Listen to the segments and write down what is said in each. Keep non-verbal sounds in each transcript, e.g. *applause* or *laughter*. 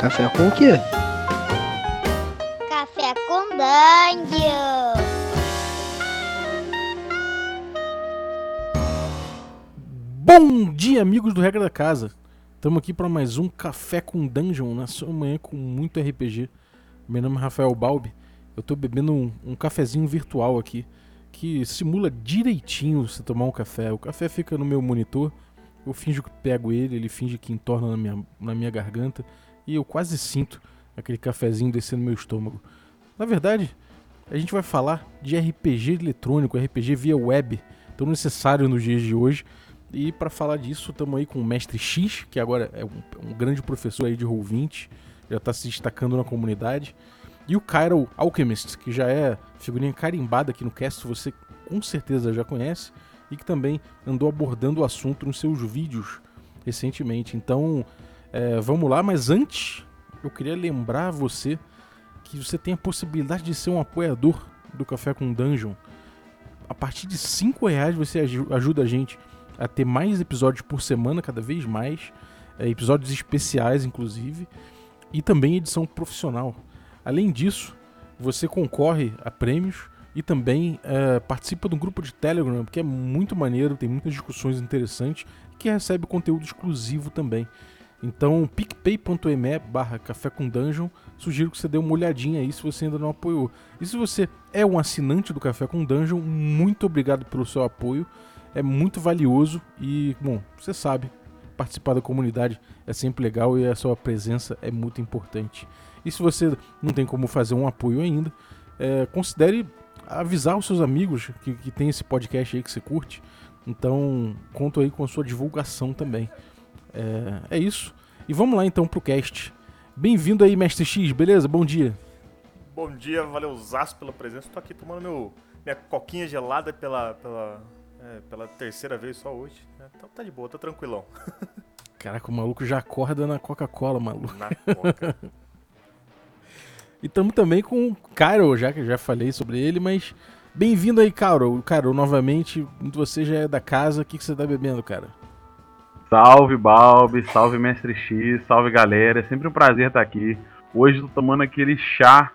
Café com o quê? Café com Dungeon. Bom dia, amigos do Regra da Casa. Estamos aqui para mais um Café com Dungeon na sua manhã com muito RPG. Meu nome é Rafael Balbi. Eu estou bebendo um, um cafezinho virtual aqui que simula direitinho você tomar um café. O café fica no meu monitor, eu finjo que pego ele, ele finge que entorna na minha, na minha garganta e eu quase sinto aquele cafezinho descendo no meu estômago. Na verdade, a gente vai falar de RPG eletrônico, RPG via web, tão necessário nos dias de hoje. E para falar disso, estamos aí com o Mestre X, que agora é um, um grande professor aí de Roll20, já está se destacando na comunidade. E o Cairo Alchemist, que já é figurinha carimbada aqui no cast, você com certeza já conhece, e que também andou abordando o assunto nos seus vídeos recentemente. Então, é, vamos lá, mas antes, eu queria lembrar você que você tem a possibilidade de ser um apoiador do Café com Dungeon. A partir de 5 reais você ajuda a gente a ter mais episódios por semana, cada vez mais, é, episódios especiais, inclusive, e também edição profissional. Além disso, você concorre a prêmios e também é, participa de um grupo de Telegram, que é muito maneiro, tem muitas discussões interessantes, que recebe conteúdo exclusivo também. Então, picpay.me barra café com dungeon, sugiro que você dê uma olhadinha aí se você ainda não apoiou. E se você é um assinante do Café com Dungeon, muito obrigado pelo seu apoio é muito valioso e, bom, você sabe, participar da comunidade é sempre legal e a sua presença é muito importante. E se você não tem como fazer um apoio ainda, é, considere avisar os seus amigos que, que tem esse podcast aí que você curte. Então, conto aí com a sua divulgação também. É, é isso. E vamos lá então pro cast. Bem-vindo aí, Mestre X, beleza? Bom dia. Bom dia, valeu Zaço pela presença. Tô aqui tomando meu, minha coquinha gelada pela, pela é, pela terceira vez só hoje. Né? Então tá de boa, tá tranquilão. *laughs* Caraca, o maluco já acorda na Coca-Cola, maluco. Na Coca. *laughs* e tamo também com o Carol, já que eu já falei sobre ele, mas bem-vindo aí, Carol. Carol, novamente, você já é da casa, o que, que você tá bebendo, cara? Salve, Balbi, salve, Mestre X, salve, galera. É sempre um prazer estar aqui. Hoje tô tomando aquele chá,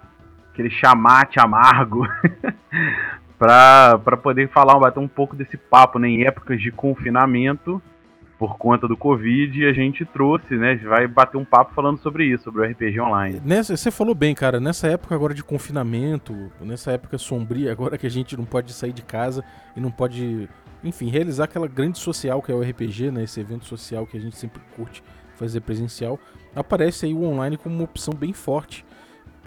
aquele chamate amargo *laughs* para poder falar, bater um pouco desse papo né, em épocas de confinamento por conta do Covid, a gente trouxe, né? Vai bater um papo falando sobre isso, sobre o RPG online. Nessa, você falou bem, cara, nessa época agora de confinamento, nessa época sombria, agora que a gente não pode sair de casa e não pode, enfim, realizar aquela grande social que é o RPG, né? Esse evento social que a gente sempre curte fazer presencial, aparece aí o online como uma opção bem forte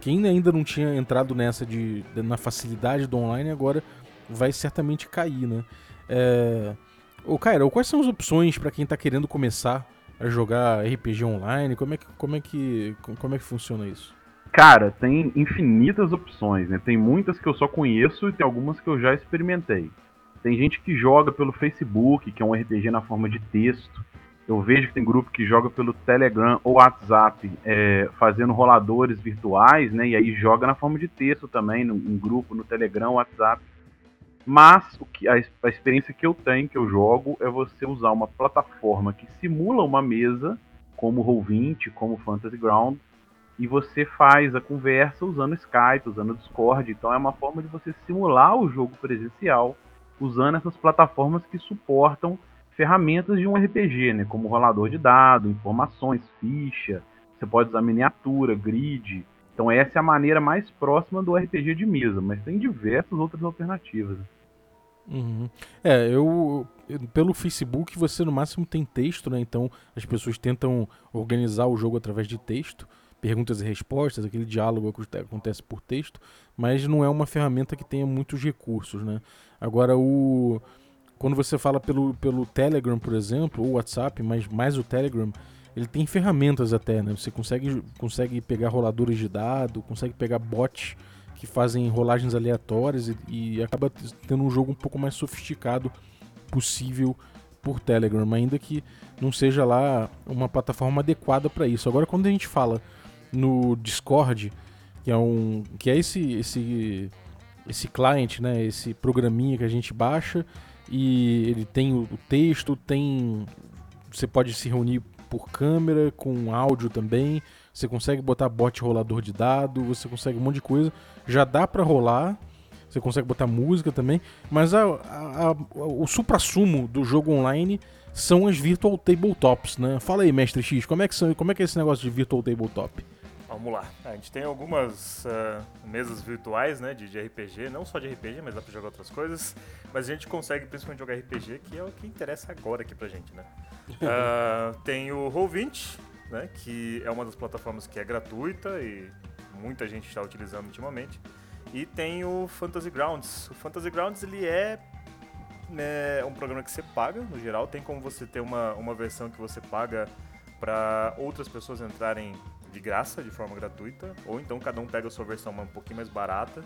quem ainda não tinha entrado nessa de, de na facilidade do online agora vai certamente cair, né? É... Ô, Cairo, quais são as opções para quem está querendo começar a jogar RPG online? Como é que, como é que, como é que funciona isso? Cara, tem infinitas opções, né? Tem muitas que eu só conheço e tem algumas que eu já experimentei. Tem gente que joga pelo Facebook, que é um RPG na forma de texto. Eu vejo que tem grupo que joga pelo Telegram ou WhatsApp, é, fazendo roladores virtuais, né? E aí joga na forma de texto também, num, grupo no Telegram, WhatsApp. Mas o que, a, a, experiência que eu tenho, que eu jogo, é você usar uma plataforma que simula uma mesa, como Roll20, como Fantasy Ground, e você faz a conversa usando Skype, usando Discord. Então é uma forma de você simular o jogo presencial usando essas plataformas que suportam ferramentas de um RPG, né? Como rolador de dados, informações, ficha. Você pode usar miniatura, grid. Então essa é a maneira mais próxima do RPG de mesa, mas tem diversas outras alternativas. Uhum. É, eu pelo Facebook você no máximo tem texto, né? Então as pessoas tentam organizar o jogo através de texto, perguntas e respostas, aquele diálogo que acontece por texto, mas não é uma ferramenta que tenha muitos recursos, né? Agora o quando você fala pelo, pelo Telegram, por exemplo, ou WhatsApp, mas mais o Telegram, ele tem ferramentas até, né? Você consegue, consegue pegar roladores de dado, consegue pegar bots que fazem rolagens aleatórias e, e acaba tendo um jogo um pouco mais sofisticado possível por Telegram, ainda que não seja lá uma plataforma adequada para isso. Agora, quando a gente fala no Discord, que é um que é esse esse esse client, né, esse programinha que a gente baixa e ele tem o texto, tem você pode se reunir por câmera, com áudio também. Você consegue botar bot rolador de dado, você consegue um monte de coisa. Já dá pra rolar. Você consegue botar música também. Mas a, a, a, o supra-sumo do jogo online são as Virtual Tabletops, né? Fala aí, Mestre X, como é que, são, como é, que é esse negócio de Virtual Tabletop? Vamos lá. A gente tem algumas uh, mesas virtuais, né, de, de, RPG, não só de RPG, mas dá pra jogar outras coisas. Mas a gente consegue principalmente jogar RPG, que é o que interessa agora aqui pra gente, né? Uh, *laughs* tem o Roll20, né, que é uma das plataformas que é gratuita e muita gente está utilizando ultimamente. E tem o Fantasy Grounds. O Fantasy Grounds ele é né, um programa que você paga, no geral. Tem como você ter uma, uma versão que você paga para outras pessoas entrarem de graça, de forma gratuita, ou então cada um pega a sua versão um pouquinho mais barata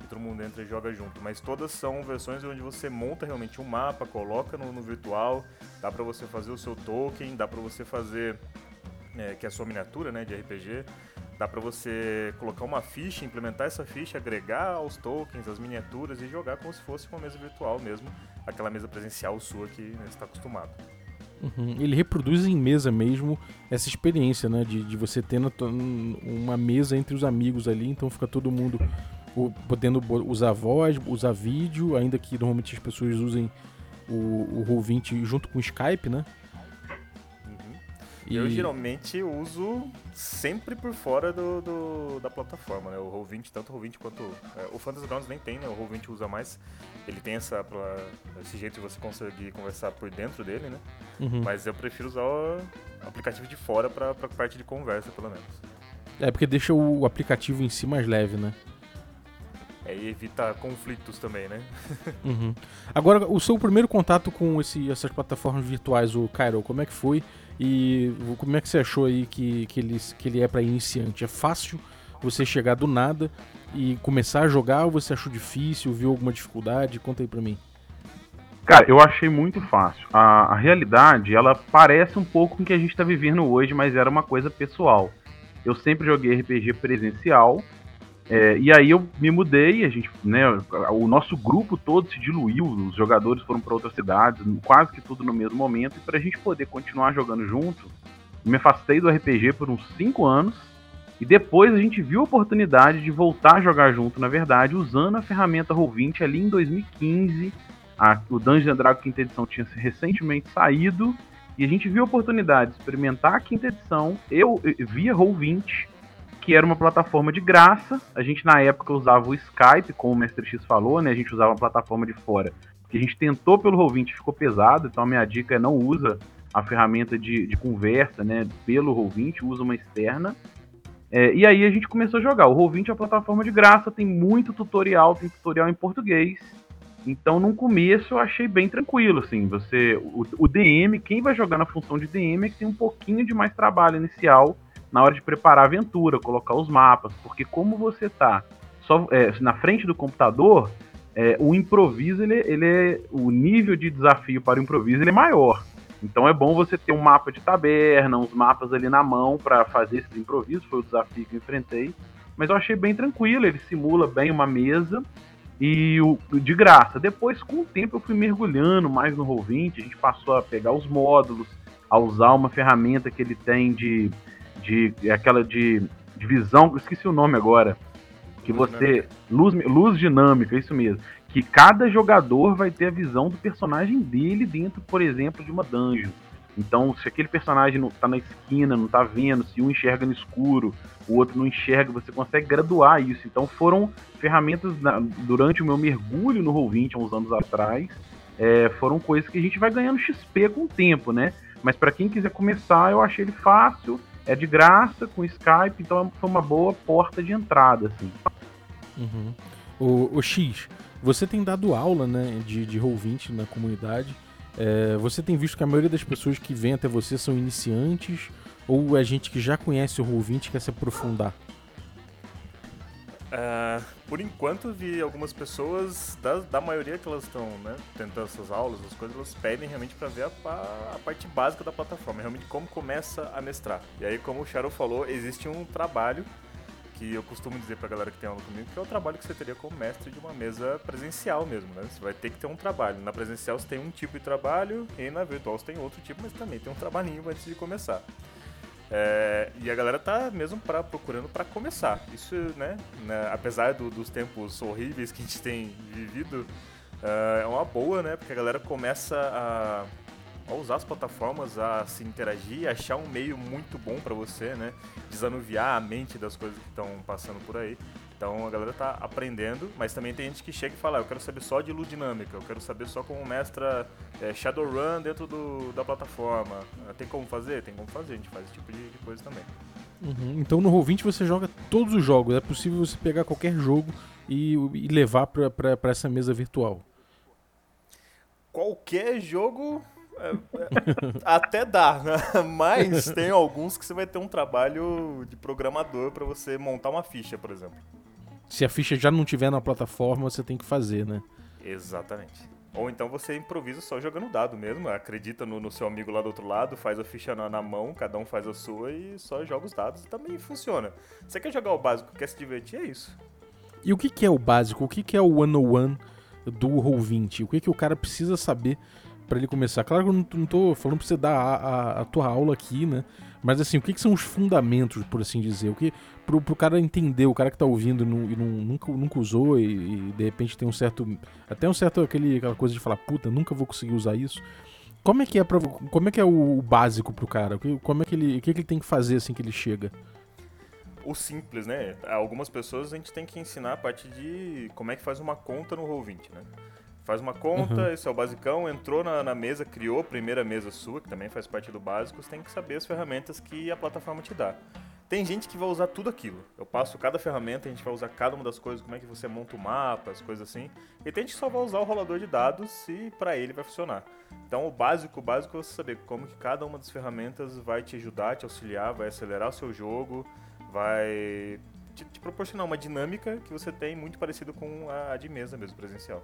e todo mundo entra e joga junto. Mas todas são versões onde você monta realmente um mapa, coloca no, no virtual, dá para você fazer o seu token, dá para você fazer é, que é a sua miniatura, né, de RPG. Dá para você colocar uma ficha, implementar essa ficha, agregar aos tokens, as miniaturas e jogar como se fosse uma mesa virtual mesmo, aquela mesa presencial sua que né, você está acostumado. Uhum. Ele reproduz em mesa mesmo essa experiência, né? De, de você ter uma mesa entre os amigos ali, então fica todo mundo podendo usar voz, usar vídeo, ainda que normalmente as pessoas usem o, o Roll20 junto com o Skype, né? E... Eu geralmente uso sempre por fora do, do da plataforma, né? O Roll20, tanto o Roll20 quanto. É, o Fantasy Grounds nem tem, né? O Roll20 usa mais. Ele tem essa, pra, esse jeito de você conseguir conversar por dentro dele, né? Uhum. Mas eu prefiro usar o aplicativo de fora pra, pra parte de conversa, pelo menos. É, porque deixa o aplicativo em si mais leve, né? É, e evita conflitos também, né? *laughs* uhum. Agora, o seu primeiro contato com esse, essas plataformas virtuais, o Cairo, como é que foi? E como é que você achou aí que, que, ele, que ele é para iniciante? É fácil você chegar do nada e começar a jogar ou você achou difícil, viu alguma dificuldade? Conta aí pra mim. Cara, eu achei muito fácil. A, a realidade, ela parece um pouco com o que a gente tá vivendo hoje, mas era uma coisa pessoal. Eu sempre joguei RPG presencial é, e aí eu me mudei, a gente, né, o nosso grupo todo se diluiu, os jogadores foram para outras cidades, quase que tudo no mesmo momento, e para a gente poder continuar jogando junto, me afastei do RPG por uns 5 anos, e depois a gente viu a oportunidade de voltar a jogar junto, na verdade, usando a ferramenta Roll20 ali em 2015, a, o Dungeons Dragons quinta edição tinha recentemente saído, e a gente viu a oportunidade de experimentar a quinta edição, eu via Roll20, que era uma plataforma de graça. A gente na época usava o Skype, como o Mestre X falou, né? A gente usava uma plataforma de fora. Que a gente tentou pelo Roll20 ficou pesado, então a minha dica é não usa a ferramenta de, de conversa, né? Pelo Roll20, usa uma externa. É, e aí a gente começou a jogar. O Roll20 é uma plataforma de graça, tem muito tutorial, tem tutorial em português. Então, no começo eu achei bem tranquilo, assim. Você, o, o DM, quem vai jogar na função de DM é que tem um pouquinho de mais trabalho inicial na hora de preparar a aventura, colocar os mapas, porque como você tá só é, na frente do computador, é, o improviso ele, ele é o nível de desafio para o improviso ele é maior. Então é bom você ter um mapa de taberna, uns mapas ali na mão para fazer esses improvisos, foi o desafio que eu enfrentei. Mas eu achei bem tranquilo, ele simula bem uma mesa e o, de graça. Depois, com o tempo, eu fui mergulhando mais no Roll20, a gente passou a pegar os módulos, a usar uma ferramenta que ele tem de de aquela de, de visão, esqueci o nome agora, que luz você dinâmica. luz luz dinâmica, isso mesmo, que cada jogador vai ter a visão do personagem dele dentro, por exemplo, de uma dungeon. Então, se aquele personagem não tá na esquina, não tá vendo, se um enxerga no escuro, o outro não enxerga, você consegue graduar isso. Então, foram ferramentas na, durante o meu mergulho no Roll20 há uns anos atrás, é, foram coisas que a gente vai ganhando XP com o tempo, né? Mas para quem quiser começar, eu achei ele fácil é de graça com Skype, então foi uma boa porta de entrada, assim. Uhum. O, o, X, você tem dado aula, né, de, de Roll20 na comunidade. É, você tem visto que a maioria das pessoas que vêm até você são iniciantes ou é gente que já conhece o Roll20 e quer se aprofundar? Uh, por enquanto vi algumas pessoas, da, da maioria que elas estão né, tentando essas aulas, as coisas, elas pedem realmente para ver a, a, parte básica da plataforma, realmente como começa a mestrar. E aí, como o Cheryl falou, existe um trabalho que eu costumo dizer pra galera que tem aula comigo que é o trabalho que você teria como mestre de uma mesa presencial mesmo, né? Você vai ter que ter um trabalho. Na presencial você tem um tipo de trabalho e na virtual você tem outro tipo, mas também tem um trabalhinho antes de começar. É, e a galera tá mesmo pra, procurando para começar. Isso, né, né apesar do, dos tempos horríveis que a gente tem vivido, uh, é uma boa, né? Porque a galera começa a, a, usar as plataformas, a se interagir, achar um meio muito bom para você, né? Desanuviar a mente das coisas que estão passando por aí. Então a galera tá aprendendo, mas também tem gente que chega e fala, ah, eu quero saber só de ludinâmica, eu quero saber só como mestra é, Shadowrun dentro do, da plataforma. Ah, tem como fazer? Tem como fazer, a gente faz esse tipo de, de coisa também. Uhum. Então no Roll20 você joga todos os jogos, é possível você pegar qualquer jogo e, e levar para essa mesa virtual. Qualquer jogo é, é, *laughs* até dá, né? mas tem alguns que você vai ter um trabalho de programador para você montar uma ficha, por exemplo se a ficha já não tiver na plataforma, você tem que fazer, né? Exatamente. Ou então você improvisa só jogando dado mesmo, acredita no, no seu amigo lá do outro lado, faz a ficha na, na, mão, cada um faz a sua e só joga os dados e também funciona. Você quer jogar o básico, quer se divertir, é isso. E o que, que é o básico? O que, que é o 101 do Roll20? O que, que o cara precisa saber para ele começar? Claro que eu não, não tô falando pra você dar a, a, a tua aula aqui, né? Mas assim, o que, que, são os fundamentos, por assim dizer? O que pro, pro cara entender, o cara que tá ouvindo e, não, nunca, nunca usou e, e, de repente tem um certo. Até um certo aquele, aquela coisa de falar, puta, nunca vou conseguir usar isso. Como é que é, pra, como é, que é o, o básico pro cara? Como é que ele. O que, que ele tem que fazer assim que ele chega? o simples, né? Algumas pessoas a gente tem que ensinar a parte de como é que faz uma conta no Roll20, né? Faz uma conta, uhum. esse é o basicão, entrou na, na, mesa, criou a primeira mesa sua, que também faz parte do básico, você tem que saber as ferramentas que a plataforma te dá. Tem gente que vai usar tudo aquilo. Eu passo cada ferramenta, a gente vai usar cada uma das coisas, como é que você monta o mapa, as coisas assim. E tem gente que só vai usar o rolador de dados e para ele vai funcionar. Então o básico, o básico é você saber como que cada uma das ferramentas vai te ajudar, te auxiliar, vai acelerar o seu jogo, vai te, te proporcionar uma dinâmica que você tem muito parecido com a de mesa mesmo, presencial.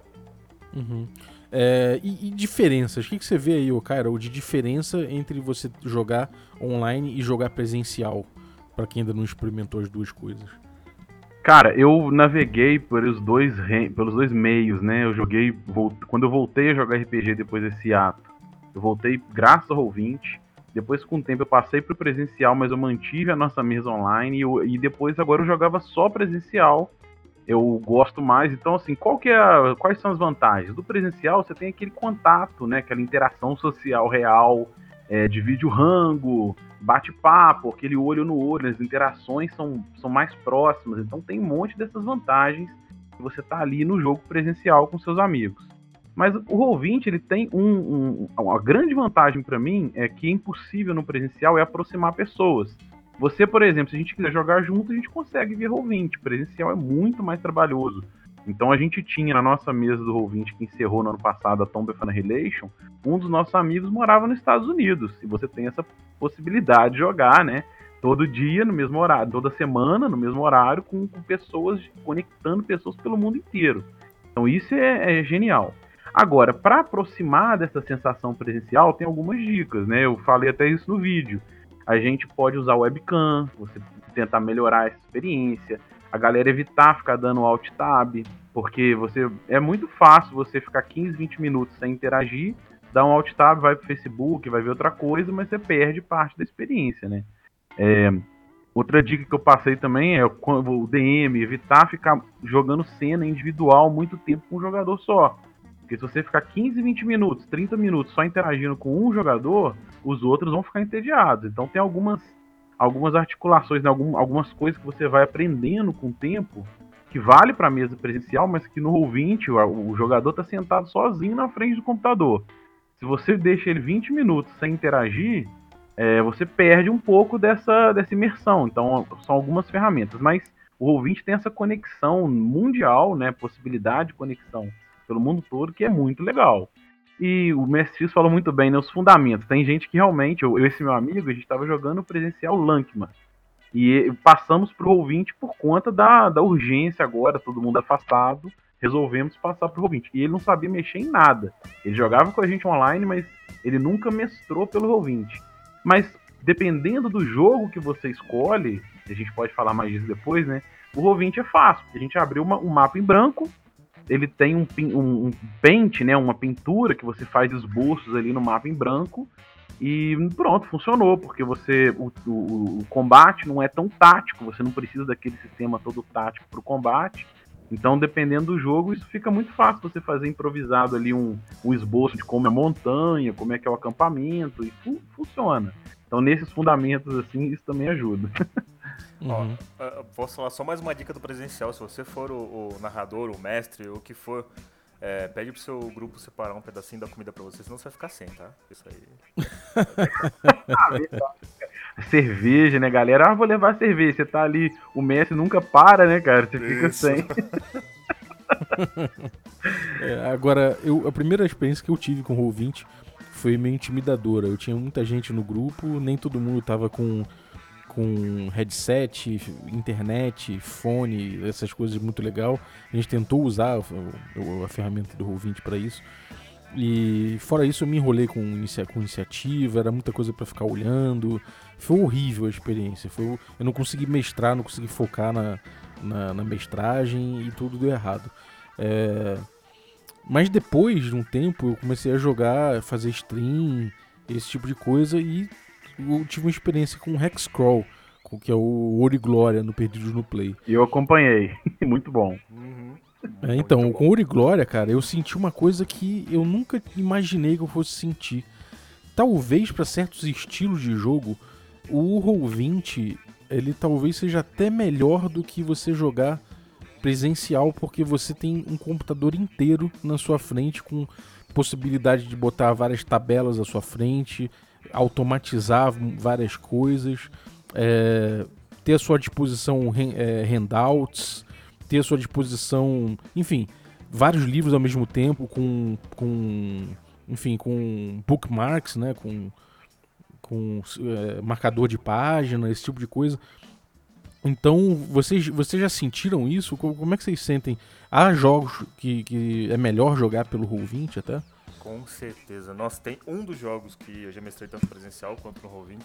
Uhum. É, e, e, diferenças? O que, que você vê aí, Cairo, de diferença entre você jogar online e jogar presencial? para quem ainda não experimentou as duas coisas. Cara, eu naveguei pelos dois, pelos dois meios, né? Eu joguei. Quando eu voltei a jogar RPG depois desse ato, eu voltei graças ao Roll20. Depois, com o tempo, eu passei pro presencial, mas eu mantive a nossa mesa online. E, eu, e depois, agora, eu jogava só presencial eu gosto mais. Então, assim, qual que é a, quais são as vantagens? Do presencial, você tem aquele contato, né? Aquela interação social real, é, divide o rango, bate-papo, aquele olho no olho, as interações são, são mais próximas. Então, tem um monte dessas vantagens que você tá ali no jogo presencial com seus amigos. Mas o Roll20 ele tem um, um, uma grande vantagem para mim é que é impossível no presencial é aproximar pessoas. Você, por exemplo, se a gente quiser jogar junto, a gente consegue via Roll20. Presencial é muito mais trabalhoso. Então a gente tinha na nossa mesa do Roll20 que encerrou no ano passado a Tomb of Annihilation, um dos nossos amigos morava nos Estados Unidos. E você tem essa possibilidade de jogar, né? Todo dia, no mesmo horário, toda semana, no mesmo horário, com, com pessoas, conectando pessoas pelo mundo inteiro. Então isso é, é genial. Agora, para aproximar dessa sensação presencial, tem algumas dicas, né? Eu falei até isso no vídeo. A gente pode usar webcam, você tentar melhorar essa experiência. A galera evitar ficar dando alt tab, porque você é muito fácil você ficar 15, 20 minutos sem interagir, dar um alt tab, vai pro Facebook, vai ver outra coisa, mas você perde parte da experiência, né? É, outra dica que eu passei também é o DM, evitar ficar jogando cena individual muito tempo com um jogador só. Porque se você ficar 15, 20 minutos, 30 minutos só interagindo com um jogador, os outros vão ficar entediados. Então tem algumas, algumas articulações, né, algumas coisas que você vai aprendendo com o tempo, que vale para a mesa presencial, mas que no Roll20 o, o jogador está sentado sozinho na frente do computador. Se você deixa ele 20 minutos sem interagir, é, você perde um pouco dessa, dessa imersão. Então são algumas ferramentas, mas o Roll20 tem essa conexão mundial, né, possibilidade de conexão pelo mundo todo, que é muito legal. E o Mestre falou muito bem, né, os fundamentos. Tem gente que realmente, eu, esse meu amigo, a gente estava jogando presencial Lankman. E passamos pro Roll20 por conta da, da urgência agora, todo mundo afastado. Resolvemos passar pro Roll20. E ele não sabia mexer em nada. Ele jogava com a gente online, mas ele nunca mestrou pelo Roll20. Mas dependendo do jogo que você escolhe, a gente pode falar mais disso depois, né? O Roll20 é fácil, a gente abriu uma, um mapa em branco, ele tem um, um, um pente, né, uma pintura que você faz esboços ali no mapa em branco, e pronto, funcionou, porque você o, o, o, combate não é tão tático, você não precisa daquele sistema todo tático para o combate. Então, dependendo do jogo, isso fica muito fácil você fazer improvisado ali um, um esboço de como é a montanha, como é que é o acampamento, e fu funciona. Então, nesses fundamentos, assim, isso também ajuda. *laughs* Uhum. Ó, posso falar só mais uma dica do presencial. Se você for o, o narrador, o mestre, o que for, é, pede pro seu grupo separar um pedacinho da comida pra você, senão você vai ficar sem, tá? Isso aí. *laughs* cerveja, né, galera? Ah, vou levar cerveja. Você tá ali, o Messi nunca para, né, cara? Você fica Isso. sem. *laughs* é, agora, eu, a primeira experiência que eu tive com o Roll20 foi meio intimidadora. Eu tinha muita gente no grupo, nem todo mundo tava com com headset, internet, fone, essas coisas muito legal. A gente tentou usar a, ferramenta do Roll20 para isso. E fora isso eu me enrolei com, inicia, com iniciativa, era muita coisa para ficar olhando. Foi horrível a experiência. Foi, eu não consegui mestrar, não consegui focar na, na, na mestragem e tudo deu errado. É, mas depois de um tempo eu comecei a jogar, fazer stream, esse tipo de coisa e eu tive uma experiência com o Hexcrawl, que é o Ouro e Glória no Perdidos no Play. E eu acompanhei, *laughs* muito bom. Uhum. É, então, com Ouro e Glória, cara, eu senti uma coisa que eu nunca imaginei que eu fosse sentir. Talvez para certos estilos de jogo, o Roll20 ele talvez seja até melhor do que você jogar presencial, porque você tem um computador inteiro na sua frente com possibilidade de botar várias tabelas à sua frente, automatizar várias coisas, é, ter à sua disposição é, handouts, ter à sua disposição, enfim, vários livros ao mesmo tempo com, com enfim, com bookmarks, né, com, com é, marcador de página, esse tipo de coisa. Então, vocês, vocês já sentiram isso? Como é que vocês sentem? Há jogos que, que é melhor jogar pelo Roll20 até? Com certeza. Nós tem um dos jogos que eu já mestrei tanto presencial quanto no Roll20,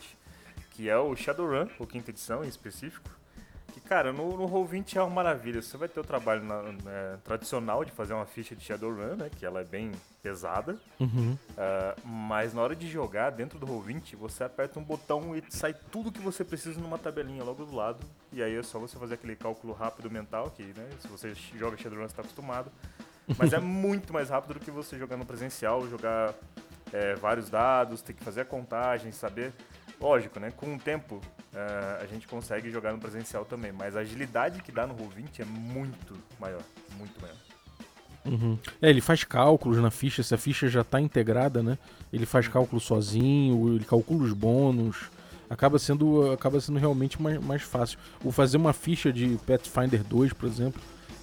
que é o Shadowrun, o quinta edição em específico. Que, cara, no, no Roll20 é uma maravilha. Você vai ter o trabalho na, na, tradicional de fazer uma ficha de Shadowrun, né? Que ela é bem pesada. Uhum. Uh, mas na hora de jogar dentro do Roll20, você aperta um botão e sai tudo que você precisa numa tabelinha logo do lado. E aí é só você fazer aquele cálculo rápido mental, que, né? Se você joga Shadowrun, você está acostumado mas é muito mais rápido do que você jogar no presencial, jogar é, vários dados, ter que fazer a contagem, saber. Lógico, né? Com o tempo é, a gente consegue jogar no presencial também, mas a agilidade que dá no Roll20 é muito maior, muito maior. Uhum. É, ele faz cálculos na ficha, se a ficha já está integrada, né? Ele faz cálculo sozinho, ele calcula os bônus. Acaba sendo, acaba sendo realmente mais, mais fácil. O fazer uma ficha de Pathfinder 2, por exemplo,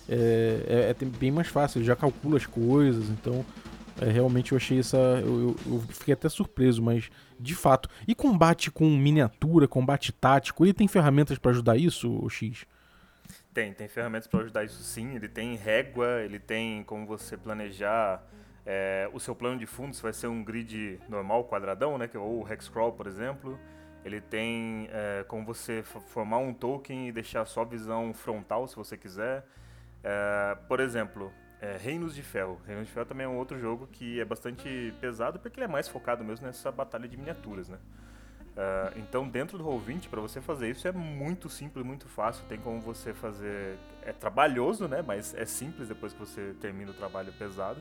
é, é, é, bem mais fácil, ele já calcula as coisas, então é, realmente eu achei essa. Eu, eu, eu, fiquei até surpreso, mas de fato. E combate com miniatura, combate tático, ele tem ferramentas para ajudar isso, o X? Tem, tem ferramentas para ajudar isso sim. Ele tem régua, ele tem como você planejar é, o seu plano de fundo, se vai ser um grid normal, quadradão, né? Ou o Hexcrawl, por exemplo. Ele tem é, como você formar um token e deixar só visão frontal, se você quiser. É, por exemplo, é, Reinos de Ferro. Reinos de Ferro também é um outro jogo que é bastante pesado porque ele é mais focado mesmo nessa batalha de miniaturas, né? Uh, então, dentro do Roll20, para você fazer isso é muito simples, muito fácil. Tem como você fazer. É trabalhoso, né? Mas é simples depois que você termina o trabalho pesado.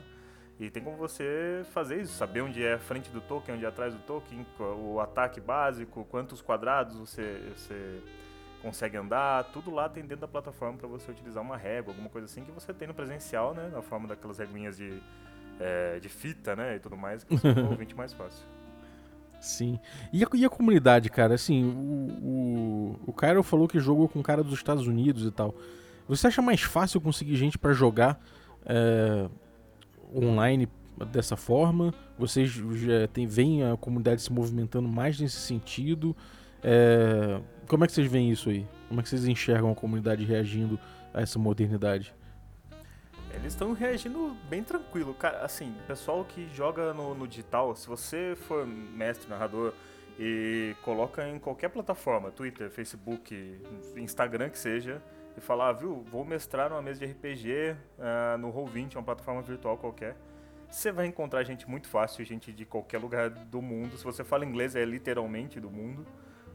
E tem como você fazer isso, saber onde é a frente do token, onde é atrás do token, o ataque básico, quantos quadrados você, você consegue andar, tudo lá tem dentro da plataforma para você utilizar uma régua, alguma coisa assim que você tem no presencial, né? Na forma daquelas reguinhas de, é, de fita, né? E tudo mais, que você *laughs* o ouvinte mais fácil. Sim. E a, e a, comunidade, cara? Assim, o, o, o Cairo falou que jogou com cara dos Estados Unidos e tal. Você acha mais fácil conseguir gente para jogar é, online dessa forma? Vocês já tem, veem a comunidade se movimentando mais nesse sentido? É, como é que vocês veem isso aí? Como é que vocês enxergam a comunidade reagindo a essa modernidade? Eles estão reagindo bem tranquilo. Cara, assim, pessoal que joga no, no, digital, se você for mestre, narrador e coloca em qualquer plataforma, Twitter, Facebook, Instagram que seja, e fala, ah, viu, vou mestrar numa mesa de RPG uh, no Roll20, uma plataforma virtual qualquer. Você vai encontrar gente muito fácil, gente de qualquer lugar do mundo. Se você fala inglês, é literalmente do mundo.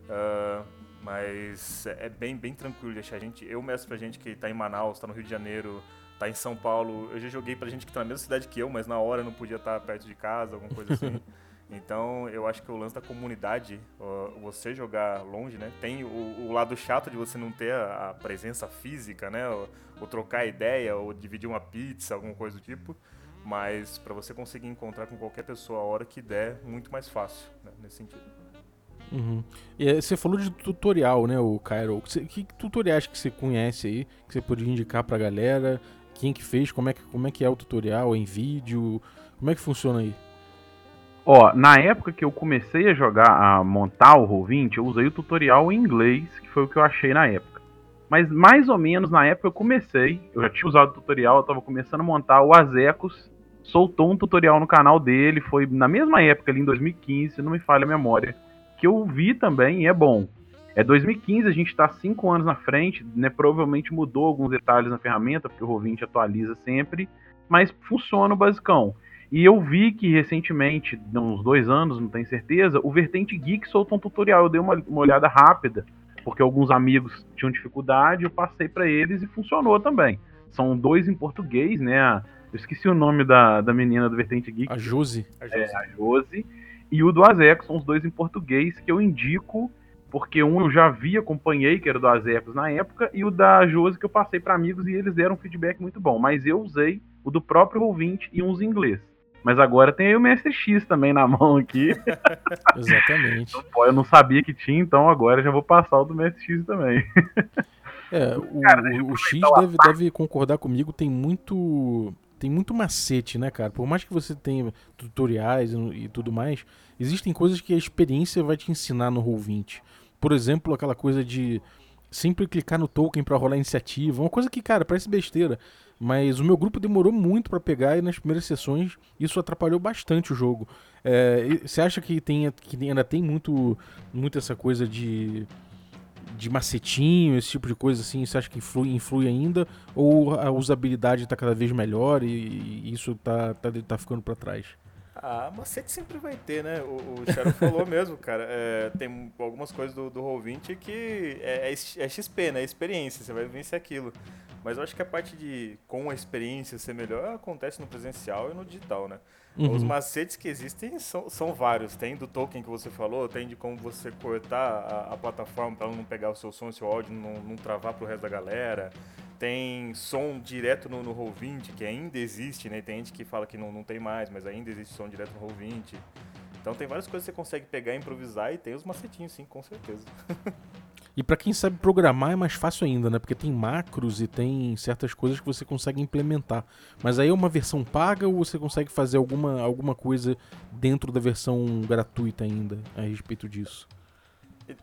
Uh, mas é bem, bem tranquilo de achar gente. Eu mestro pra gente que tá em Manaus, tá no Rio de Janeiro, tá em São Paulo. Eu já joguei pra gente que tá na mesma cidade que eu, mas na hora não podia estar tá perto de casa, alguma coisa assim. *laughs* Então, eu acho que o lance da comunidade, você jogar longe, né? Tem o, o lado chato de você não ter a, a presença física, né? Ou, ou, trocar ideia, ou dividir uma pizza, alguma coisa do tipo. Mas para você conseguir encontrar com qualquer pessoa a hora que der, muito mais fácil, né? nesse sentido. Uhum. E você falou de tutorial, né, o Cairo? Que, que tutoriais que você conhece aí, que você poderia indicar pra galera? Quem que fez? Como é que, como é, que é o tutorial? Em vídeo? Como é que funciona aí? Ó, na época que eu comecei a jogar, a montar o Roll20, eu usei o tutorial em inglês, que foi o que eu achei na época. Mas mais ou menos na época eu comecei, eu já tinha usado o tutorial, eu tava começando a montar o Azecos, soltou um tutorial no canal dele, foi na mesma época ali em 2015, se não me falha a memória, que eu vi também e é bom. É 2015, a gente está cinco anos na frente, né? Provavelmente mudou alguns detalhes na ferramenta, porque o Roll20 atualiza sempre, mas funciona o basicão. E eu vi que recentemente, uns dois anos, não tenho certeza, o Vertente Geek soltou um tutorial. Eu dei uma, uma olhada rápida, porque alguns amigos tinham dificuldade, eu passei para eles e funcionou também. São dois em português, né? Eu esqueci o nome da, da menina do Vertente Geek. A Josi. É, a Josi. E o do Azeco, são os dois em português que eu indico, porque um eu já vi, acompanhei, que era do Azecos na época, e o da Josi que eu passei para amigos e eles deram um feedback muito bom. Mas eu usei o do próprio ouvinte e uns em inglês. Mas agora tem aí o Mestre X também na mão aqui. *laughs* Exatamente. Então, eu não sabia que tinha, então agora já vou passar o do Mestre X também. É, o, cara, o X deve, deve concordar comigo, tem muito tem muito macete, né, cara? Por mais que você tenha tutoriais e, tudo mais, existem coisas que a experiência vai te ensinar no Roll20. Por exemplo, aquela coisa de sempre clicar no token para rolar iniciativa, uma coisa que, cara, parece besteira, mas o meu grupo demorou muito para pegar e nas primeiras sessões isso atrapalhou bastante o jogo. É, você acha que, tem, que ainda tem muito, muito essa coisa de, de macetinho, esse tipo de coisa assim? Você acha que influi, influi ainda? Ou a usabilidade está cada vez melhor e, e isso está tá, tá ficando para trás? Ah, macete sempre vai ter, né? O, o Sharon falou *laughs* mesmo, cara. É, tem algumas coisas do, do Roll20 que é, é, é, XP, né? É experiência, você vai vencer aquilo. Mas eu acho que a parte de com a experiência ser melhor acontece no presencial e no digital, né? Uhum. Os macetes que existem são, são vários. Tem do token que você falou, tem de como você cortar a, a plataforma para não pegar o seu som e seu áudio, não, não travar pro resto da galera. Tem som direto no, no Roll20, que ainda existe, né? Tem gente que fala que não, não tem mais, mas ainda existe som direto no Roll20. Então tem várias coisas que você consegue pegar e improvisar e tem os macetinhos, sim, com certeza. *laughs* E para quem sabe programar é mais fácil ainda, né? Porque tem macros e tem certas coisas que você consegue implementar. Mas aí é uma versão paga ou você consegue fazer alguma, alguma coisa dentro da versão gratuita ainda a respeito disso?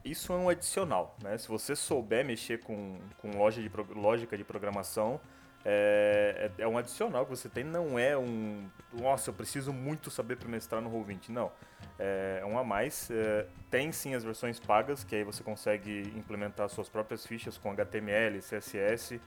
Isso é um adicional, né? Se você souber mexer com, com loja de, lógica de programação, é, é, é, um adicional que você tem, não é um. Nossa, eu preciso muito saber para mestrar no Roll20. Não é um a mais. É, tem sim as versões pagas, que aí você consegue implementar suas próprias fichas com HTML, CSS.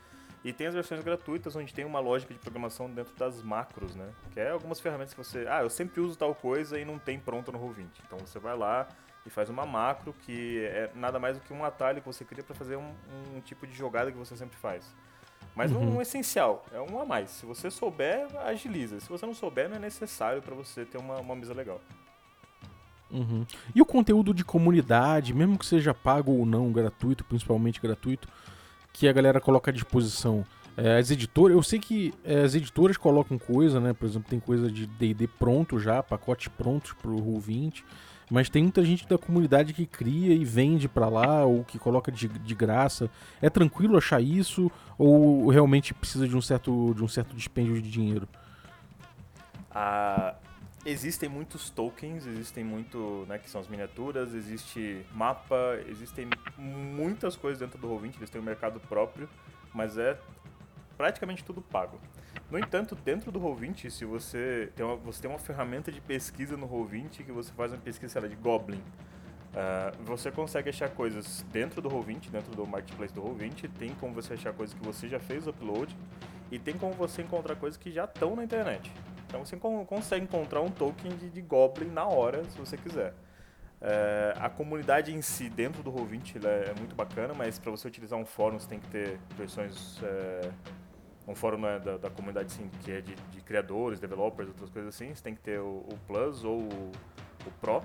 E tem as versões gratuitas, onde tem uma lógica de programação dentro das macros, né? Que é algumas ferramentas que você. Ah, eu sempre uso tal coisa e não tem pronto no Roll20. Então você vai lá e faz uma macro que é nada mais do que um atalho que você cria para fazer um, um, tipo de jogada que você sempre faz. Mas uhum. um, um essencial, é um a mais. Se você souber, agiliza. Se você não souber, não é necessário para você ter uma, uma mesa legal. Uhum. E o conteúdo de comunidade, mesmo que seja pago ou não, gratuito, principalmente gratuito, que a galera coloca à disposição. É, as editoras, eu sei que é, as editoras colocam coisa, né? Por exemplo, tem coisa de D&D pronto já, pacotes prontos pro Roll20, mas tem muita gente da comunidade que cria e vende para lá ou que coloca de, de graça. É tranquilo achar isso ou realmente precisa de um certo de um certo dispêndio de dinheiro? Ah, existem muitos tokens, existem muito, né, que são as miniaturas, existe mapa, existem muitas coisas dentro do Roll20, eles têm um mercado próprio, mas é praticamente tudo pago. No entanto, dentro do Roll20, se você tem uma, você tem uma ferramenta de pesquisa no Roll20 que você faz uma pesquisa lá, de Goblin, Uh, você consegue achar coisas dentro do Roll20, dentro do marketplace do Roll20, tem como você achar coisas que você já fez upload e tem como você encontrar coisas que já estão na internet. Então você consegue encontrar um token de, de Goblin na hora, se você quiser. Uh, a comunidade em si, dentro do Roll20, é, é, muito bacana, mas para você utilizar um fórum, você tem que ter versões... Uh, um fórum né, da, da, comunidade sim, que é de, de, criadores, developers, outras coisas assim, você tem que ter o, o Plus ou o, o Pro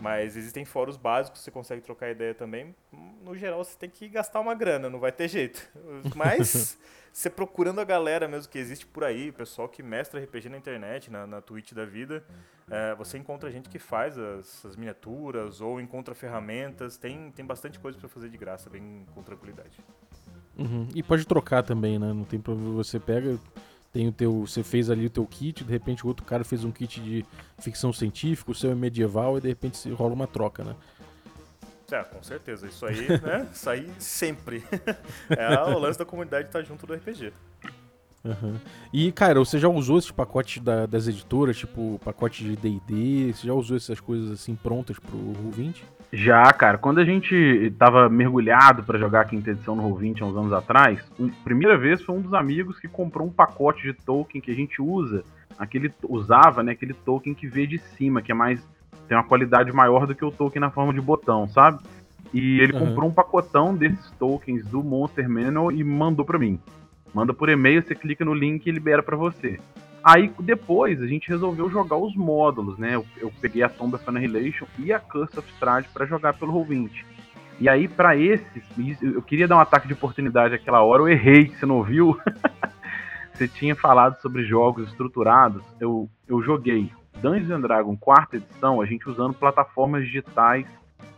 mas existem fóruns básicos, você consegue trocar ideia também. No geral, você tem que gastar uma grana, não vai ter jeito. *laughs* Mas você procurando a galera mesmo que existe por aí, o pessoal que mestra RPG na internet, na, na Twitch da vida, é, você encontra gente que faz as, as, miniaturas ou encontra ferramentas. Tem, tem bastante coisa para fazer de graça, bem com tranquilidade. Uhum. E pode trocar também, né? Não tem problema. Você pega, tem o teu, você fez ali o teu kit, de repente o outro cara fez um kit de ficção científica, o seu é medieval e de repente rola uma troca, né? É, com certeza. Isso aí, né? *laughs* Isso aí sempre. *laughs* é o lance da comunidade estar tá junto do RPG. Uhum. E, cara, você já usou esse pacote da, das editoras, tipo pacote de D&D? Você já usou essas coisas assim prontas pro Roll20? Já, cara. Quando a gente tava mergulhado para jogar a quinta edição no Roll20 há uns anos atrás, a primeira vez foi um dos amigos que comprou um pacote de token que a gente usa, aquele usava, né, aquele token que vê de cima, que é mais tem uma qualidade maior do que o token na forma de botão, sabe? E ele uhum. comprou um pacotão desses tokens do Monster Manual e mandou para mim. Manda por e-mail, você clica no link e libera para você. Aí depois a gente resolveu jogar os módulos, né? Eu, eu peguei a Tomb of Annihilation e a Curse of Strahd para jogar pelo Roll20. E aí, para esses, eu queria dar um ataque de oportunidade aquela hora, eu errei, você não ouviu? *laughs* você tinha falado sobre jogos estruturados. Eu, eu joguei Dungeons and Dragons quarta edição, a gente usando plataformas digitais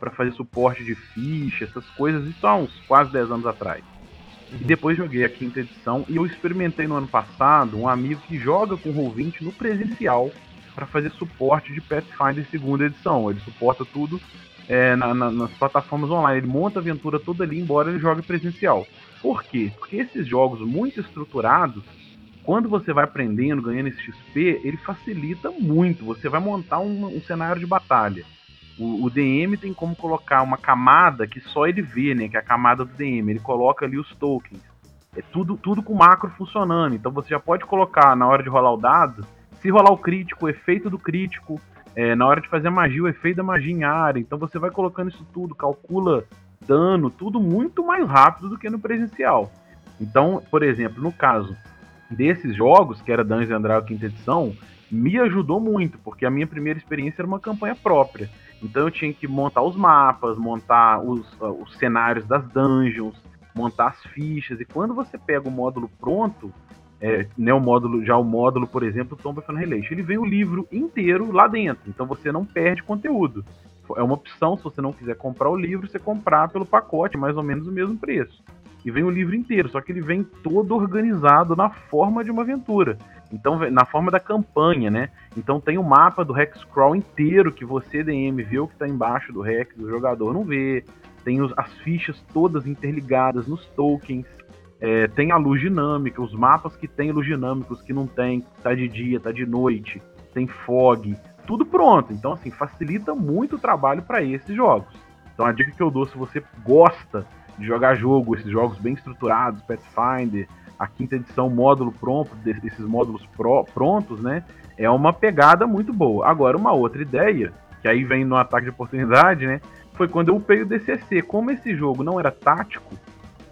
para fazer suporte de ficha, essas coisas, isso há uns quase 10 anos atrás. E depois joguei a quinta edição e eu experimentei no ano passado um amigo que joga com Roll20 no presencial para fazer suporte de Pathfinder segunda edição. Ele suporta tudo é, na, na, nas plataformas online. Ele monta a aventura toda ali, embora ele jogue presencial. Por quê? Porque esses jogos muito estruturados, quando você vai aprendendo, ganhando esse XP, ele facilita muito. Você vai montar um, um cenário de batalha. O, o, DM tem como colocar uma camada que só ele vê, né? Que é a camada do DM. Ele coloca ali os tokens. É tudo, tudo com macro funcionando. Então você já pode colocar na hora de rolar o dado, se rolar o crítico, o efeito do crítico. É, na hora de fazer a magia, o efeito da magia em área. Então você vai colocando isso tudo, calcula dano, tudo muito mais rápido do que no presencial. Então, por exemplo, no caso desses jogos, que era Dungeons and Dragons quinta edição, me ajudou muito, porque a minha primeira experiência era uma campanha própria. Então eu tinha que montar os mapas, montar os, uh, os cenários das dungeons, montar as fichas. E quando você pega o módulo pronto, é, né, o módulo, já o módulo, por exemplo, Tomb of Annihilation, ele vem o livro inteiro lá dentro. Então você não perde conteúdo. É uma opção, se você não quiser comprar o livro, você comprar pelo pacote, mais ou menos o mesmo preço. E vem o livro inteiro, só que ele vem todo organizado na forma de uma aventura. Então, na forma da campanha, né? Então tem o mapa do Hexcrawl inteiro que você, DM, vê o que está embaixo do Hex, o jogador não vê. Tem os, as fichas todas interligadas nos tokens. É, tem a luz dinâmica, os mapas que tem luz dinâmica, os que não tem, tá de dia, tá de noite, tem fog, tudo pronto. Então, assim, facilita muito o trabalho para esses jogos. Então, a dica que eu dou, se você gosta de jogar jogo, esses jogos bem estruturados, Pathfinder, a quinta edição módulo pronto, desses módulos pro, prontos, né? É uma pegada muito boa. Agora, uma outra ideia, que aí vem no ataque de oportunidade, né? Foi quando eu upei o DCC. Como esse jogo não era tático,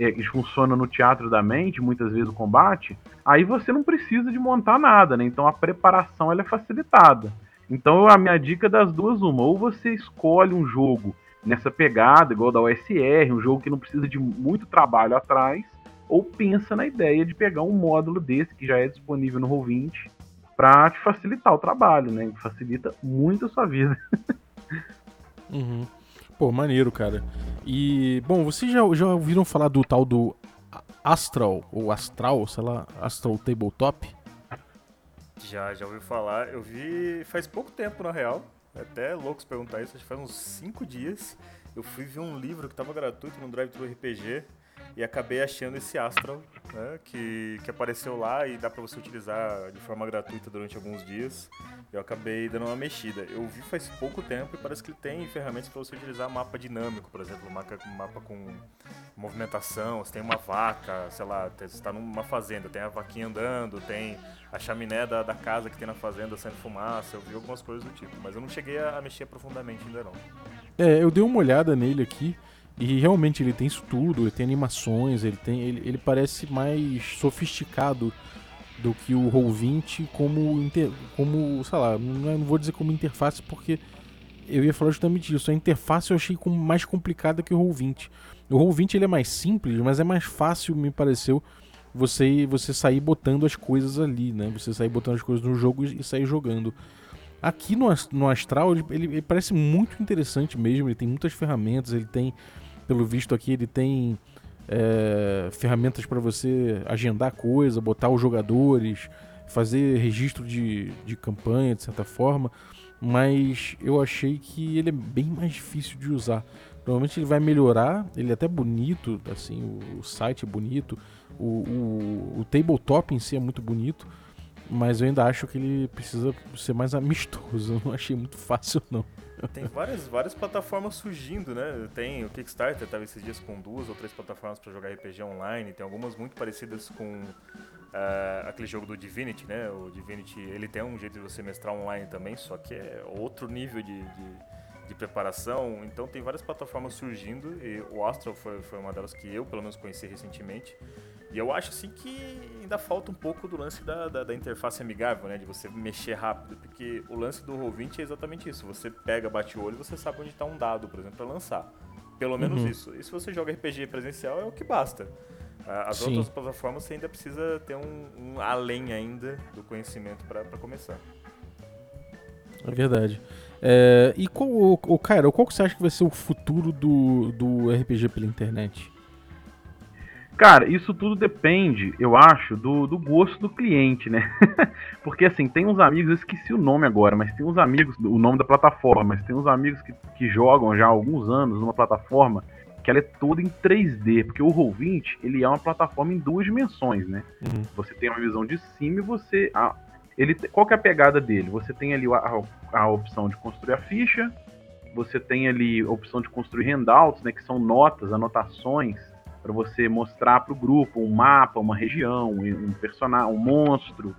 é, funciona no teatro da mente, muitas vezes o combate, aí você não precisa de montar nada, né? Então a preparação ela é facilitada. Então a minha dica das duas, uma, ou você escolhe um jogo nessa pegada, igual da OSR, um jogo que não precisa de muito trabalho atrás, ou pensa na ideia de pegar um módulo desse que já é disponível no Roll20 para te facilitar o trabalho, né? Facilita muito a sua vida. *laughs* uhum. Pô, maneiro, cara. E, bom, vocês já, já ouviram falar do tal do Astral, ou Astral, sei lá, Astral Tabletop? Já, já ouvi falar. Eu vi faz pouco tempo, na real. É até louco se perguntar isso, acho que faz uns 5 dias. Eu fui ver um livro que tava gratuito no Drive Thru RPG e acabei achando esse Astral, né, que, que apareceu lá e dá para você utilizar de forma gratuita durante alguns dias. Eu acabei dando uma mexida. Eu vi faz pouco tempo e parece que ele tem ferramentas para você utilizar mapa dinâmico, por exemplo, mapa, mapa com movimentação, você tem uma vaca, sei lá, você está numa fazenda, tem a vaquinha andando, tem a chaminé da, da casa que tem na fazenda saindo fumaça, eu vi algumas coisas do tipo, mas eu não cheguei a, a mexer profundamente ainda não. É, eu dei uma olhada nele aqui e realmente ele tem isso tudo, ele tem animações, ele tem. Ele, ele parece mais sofisticado do que o Roll20 como, inter, como, sei lá, não, não vou dizer como interface porque eu ia falar justamente isso. A interface eu achei com, mais complicada que o Roll20. O Roll20 ele é mais simples, mas é mais fácil, me pareceu, você você sair botando as coisas ali, né? Você sair botando as coisas no jogo e sair jogando. Aqui no, no Astral ele, ele, ele parece muito interessante mesmo, ele tem muitas ferramentas, ele tem pelo visto aqui ele tem é, ferramentas para você agendar coisa, botar os jogadores, fazer registro de, de campanha, de certa forma. Mas eu achei que ele é bem mais difícil de usar. Provavelmente ele vai melhorar, ele é até bonito, assim, o, o site é bonito, o, o, o tabletop em si é muito bonito, mas eu ainda acho que ele precisa ser mais *laughs* amistoso. Eu não achei muito fácil, não. Tem várias, várias plataformas surgindo, né? Tem o Kickstarter, tava esses dias com duas ou três plataformas para jogar RPG online. Tem algumas muito parecidas com uh, aquele jogo do Divinity, né? O Divinity, ele tem um jeito de você mestrar online também, só que é outro nível de, de, de preparação. Então tem várias plataformas surgindo e o Astral foi, foi uma delas que eu, pelo menos, conheci recentemente. E eu acho assim que ainda falta um pouco do lance da, da, da, interface amigável, né? De você mexer rápido. Porque o lance do Roll20 é exatamente isso. Você pega, bate o olho e você sabe onde está um dado, por exemplo, para lançar. Pelo menos uhum. isso. E se você joga RPG presencial é o que basta. As Sim. outras plataformas você ainda precisa ter um, um além ainda do conhecimento para começar. É verdade. É, e qual, o, o, cara, qual que você acha que vai ser o futuro do, do RPG pela internet? Cara, isso tudo depende, eu acho, do, do gosto do cliente, né? *laughs* Porque assim, tem uns amigos, eu esqueci o nome agora, mas tem uns amigos, o nome da plataforma, mas tem uns amigos que, que jogam já há alguns anos numa plataforma que ela é toda em 3D, porque o Roll20, ele é uma plataforma em duas dimensões, né? Uhum. Você tem uma visão de cima e você... A, ele, qual que é a pegada dele? Você tem ali a, a opção de construir a ficha, você tem ali a opção de construir handouts, né, que são notas, anotações, para você mostrar para o grupo um mapa, uma região, um personagem, um monstro.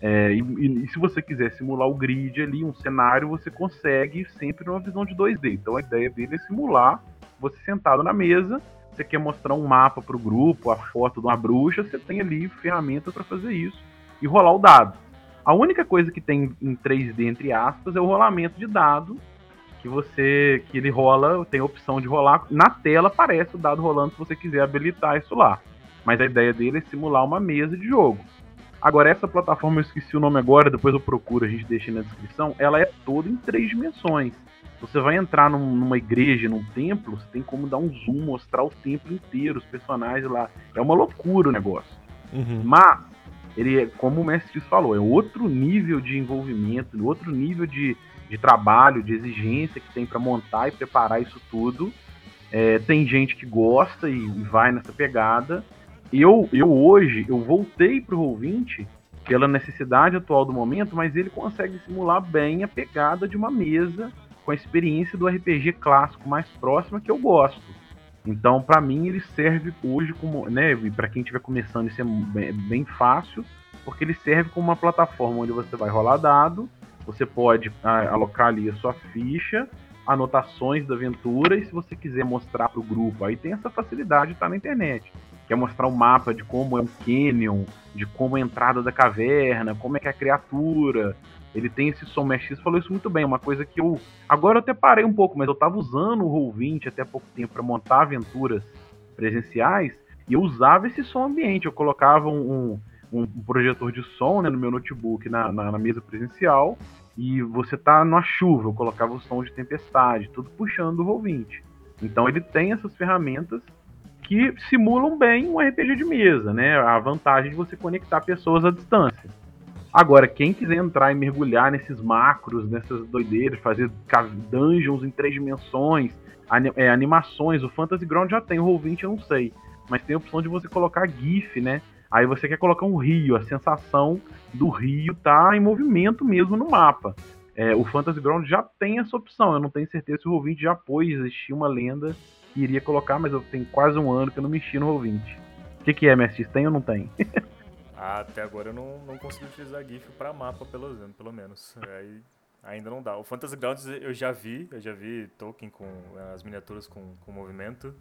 É, e, e, se você quiser simular o grid ali, um cenário, você consegue sempre numa visão de 2D. Então a ideia dele é simular você sentado na mesa, você quer mostrar um mapa para o grupo, a foto de uma bruxa, você tem ali ferramentas para fazer isso e rolar o dado. A única coisa que tem em 3D, entre aspas, é o rolamento de dado que você que ele rola, tem a opção de rolar na tela aparece o dado rolando se você quiser habilitar isso lá. Mas a ideia dele é simular uma mesa de jogo. Agora essa plataforma eu esqueci o nome agora, depois eu procuro, a gente deixa na descrição. Ela é toda em três dimensões. Você vai entrar num, numa igreja, num templo, você tem como dar um zoom, mostrar o templo inteiro, os personagens lá. É uma loucura o negócio. Uhum. Mas ele é, como o Mestre falou, é outro nível de envolvimento, outro nível de, de trabalho, de exigência que tem para montar e preparar isso tudo. É, tem gente que gosta e, e, vai nessa pegada. Eu, eu hoje, eu voltei pro Roll20 pela necessidade atual do momento, mas ele consegue simular bem a pegada de uma mesa com a experiência do RPG clássico mais próxima que eu gosto. Então, para mim, ele serve hoje como, né, para quem estiver começando, isso é bem, bem fácil, porque ele serve como uma plataforma onde você vai rolar dado você pode ah, alocar ali a sua ficha, anotações da aventura, e se você quiser mostrar para o grupo, aí tem essa facilidade, tá na internet. Quer mostrar um mapa de como é um canyon, de como é a entrada da caverna, como é que é a criatura. Ele tem esse som, o X falou isso muito bem, uma coisa que eu. Agora eu até parei um pouco, mas eu estava usando o Roll20 até pouco tempo para montar aventuras presenciais, e eu usava esse som ambiente. Eu colocava um, um projetor de som né, no meu notebook na, na, na, mesa presencial e você tá numa chuva, eu colocava o som de tempestade, tudo puxando o Roll20. Então ele tem essas ferramentas que simulam bem um RPG de mesa, né? A vantagem de você conectar pessoas à distância. Agora, quem quiser entrar e mergulhar nesses macros, nessas doideiras, fazer dungeons em três dimensões, é, animações, o Fantasy Ground já tem, o Roll20 eu não sei. mas tem a opção de você colocar GIF, né? Aí você quer colocar um rio, a sensação do rio tá em movimento mesmo no mapa. É, o Fantasy Ground já tem essa opção, eu não tenho certeza se o Roll20 já pôs, existia uma lenda que iria colocar, mas eu tenho quase um ano que eu não mexi no Roll20. O que, que é, MSX? Tem ou não tem? *laughs* ah, até agora eu não, não consegui utilizar GIF para mapa, pelo, pelo menos. Ainda não dá. O Fantasy Grounds eu já vi, eu já vi Tolkien com as miniaturas com, com movimento.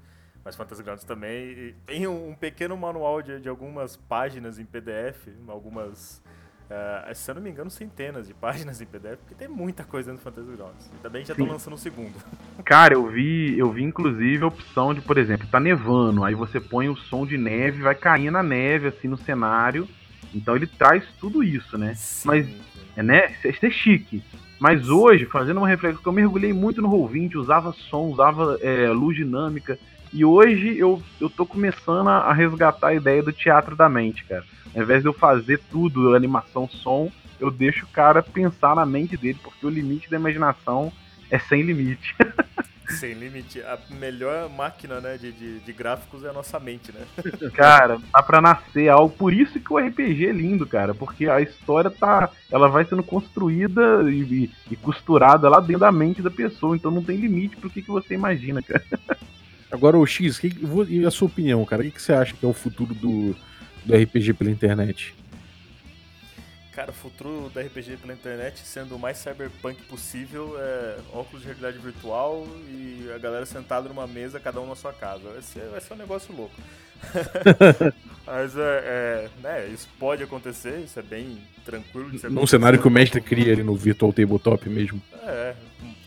Mas Fantasy Grounds também tem um, pequeno manual de, de algumas páginas em PDF, algumas, uh, se eu não me engano, centenas de páginas em PDF, porque tem muita coisa no Fantasy Grounds. Ainda bem que já estão lançando o segundo. *laughs* Cara, eu vi, eu vi inclusive a opção de, por exemplo, tá nevando, aí você põe o som de neve, vai cair na neve assim no cenário. Então ele traz tudo isso, né? Sim, Mas é né, isso é chique. Mas hoje, fazendo uma reflexão, eu mergulhei muito no Roll20, usava som, usava é, luz dinâmica. E hoje eu, eu tô começando a resgatar a ideia do teatro da mente, cara. Ao invés de eu fazer tudo, animação, som, eu deixo o cara pensar na mente dele, porque o limite da imaginação é sem limite. *laughs* Sem limite. A melhor máquina né, de, de, de, gráficos é a nossa mente, né? *laughs* Cara, dá pra nascer algo. Por isso que o RPG é lindo, cara. Porque a história tá. Ela vai sendo construída e, e costurada lá dentro da mente da pessoa. Então não tem limite pro que, que você imagina, cara. *laughs* Agora, o X, que, e a sua opinião, cara? O que, você acha que é o futuro do, do RPG pela internet? Cara, o futuro da RPG pela internet sendo o mais cyberpunk possível é óculos de realidade virtual e a galera sentada numa mesa, cada um na sua casa. Vai ser, vai ser um negócio louco. *laughs* Mas é, é, né, isso pode acontecer, isso é bem tranquilo de ser Num cenário que o mestre cria ali no Virtual Tabletop mesmo. É,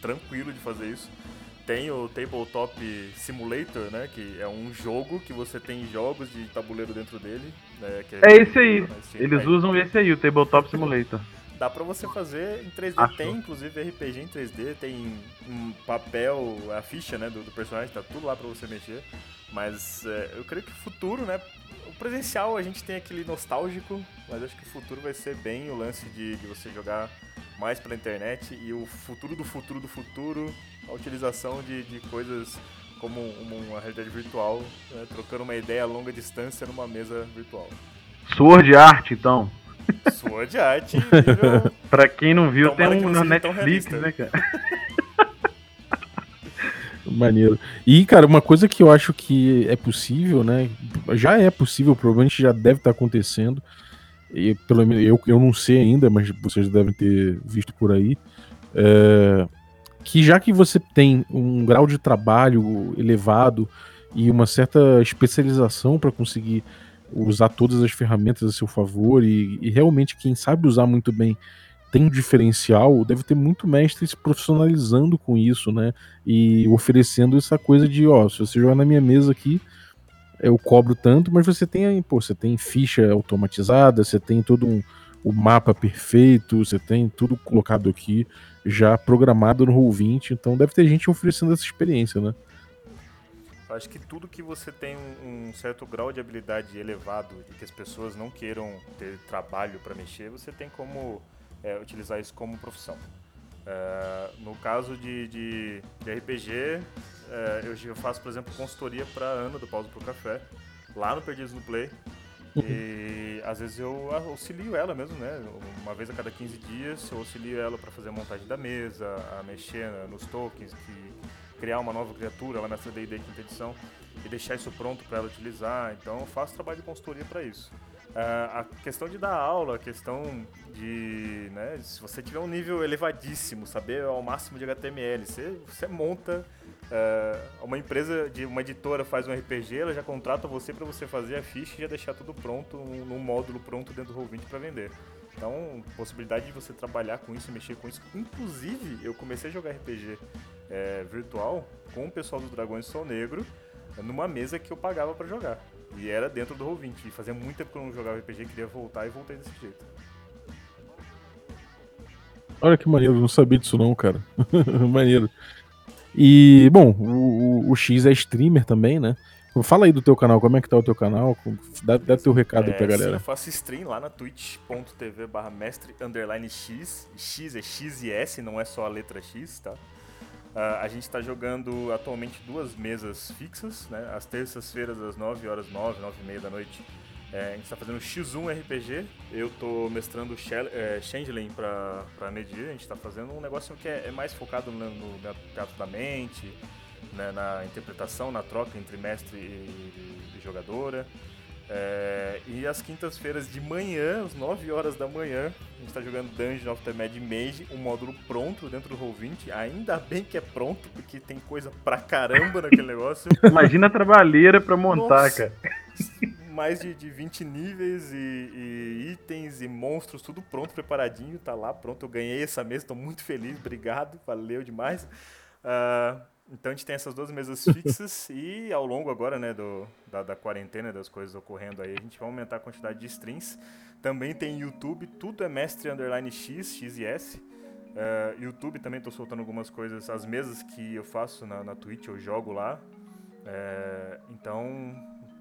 tranquilo de fazer isso. Tem o Tabletop Simulator, né? Que é um jogo que você tem jogos de tabuleiro dentro dele. Né, é, é esse aí. Eles aí. usam esse aí, o Tabletop Simulator. Dá pra você fazer em 3D. Achou. Tem, inclusive, RPG em 3D. Tem um papel, a ficha né, do, do personagem, tá tudo lá pra você mexer. Mas é, eu creio que o futuro, né? O presencial a gente tem aquele nostálgico, mas acho que o futuro vai ser bem o lance de, de você jogar mais pela internet e o futuro do futuro do futuro a utilização de, de coisas como uma realidade virtual, né, trocando uma ideia a longa distância numa mesa virtual. Sword Art, então. Sword Art. *laughs* pra quem não viu, tem um na Netflix, né, cara? *laughs* Maneiro. E, cara, uma coisa que eu acho que é possível, né? Já é possível, provavelmente já deve estar acontecendo. E pelo menos eu, eu não sei ainda, mas vocês devem ter visto por aí. É, que já que você tem um grau de trabalho elevado e uma certa especialização para conseguir usar todas as ferramentas a seu favor e, e, realmente quem sabe usar muito bem tem um diferencial, deve ter muito mestre se profissionalizando com isso, né? E oferecendo essa coisa de, ó, se você jogar na minha mesa aqui, eu cobro tanto, mas você tem, pô, você tem ficha automatizada, você tem todo um o mapa perfeito, você tem tudo colocado aqui já programado no Roll20, então deve ter gente oferecendo essa experiência, né? Acho que tudo que você tem um, certo grau de habilidade elevado e que as pessoas não queiram ter trabalho para mexer, você tem como é, utilizar isso como profissão. É, no caso de, de, de RPG, é, eu faço, por exemplo, consultoria para Ana do Pausa pro Café, lá no Perdidos no Play. E às vezes eu auxilio ela mesmo, né? Uma vez a cada 15 dias eu auxilio ela para fazer a montagem da mesa, a mexer nos tokens, que, criar uma nova criatura lá nessa D&D quinta edição e deixar isso pronto para ela utilizar. Então eu faço trabalho de consultoria para isso. Uh, a questão de dar aula, a questão de, né, se você tiver um nível elevadíssimo, saber ao máximo de HTML, você, você monta Uh, uma empresa, de uma editora faz um RPG, ela já contrata você para você fazer a ficha e já deixar tudo pronto, num, módulo pronto dentro do Roll20 para vender. Então, possibilidade de você trabalhar com isso, mexer com isso. Inclusive, eu comecei a jogar RPG é, virtual com o pessoal do Dragões Sol Negro numa mesa que eu pagava para jogar. E era dentro do Roll20. E fazia muito tempo que eu não jogava RPG, queria voltar e voltei desse jeito. Olha que maneiro, não sabia disso não, cara. *laughs* maneiro. E, bom, o, o, X é streamer também, né? Fala aí do teu canal, como é que tá o teu canal? Dá, dá teu recado é, aí pra galera. Sim, eu faço stream lá na twitch.tv barra mestre underline X. X é X e S, não é só a letra X, tá? Uh, a gente está jogando atualmente duas mesas fixas, né? Às terças-feiras, às 9 horas, 9, 9 e meia da noite. É, a gente está fazendo X1 RPG. Eu estou mestrando é, Changeling para medir. A gente está fazendo um negócio que é, é mais focado no, no, teatro da mente, né? na interpretação, na troca entre mestre e, e jogadora. É, e às quintas-feiras de manhã, às 9 horas da manhã, a gente está jogando Dungeon of the Mad Mage, um módulo pronto dentro do Roll20. Ainda bem que é pronto, porque tem coisa pra caramba naquele negócio. *laughs* Imagina a trabalheira pra montar, Nossa. cara. Mais de, de 20 níveis e, e, itens e monstros, tudo pronto, preparadinho, tá lá, pronto. Eu ganhei essa mesa, tô muito feliz, obrigado, valeu demais. Uh, então a gente tem essas duas mesas *laughs* fixas e ao longo agora, né, do, da, da, quarentena, das coisas ocorrendo aí, a gente vai aumentar a quantidade de streams. Também tem YouTube, tudo é mestre underline X, X e S. Uh, YouTube também estou soltando algumas coisas, as mesas que eu faço na, na Twitch eu jogo lá. Uh, então,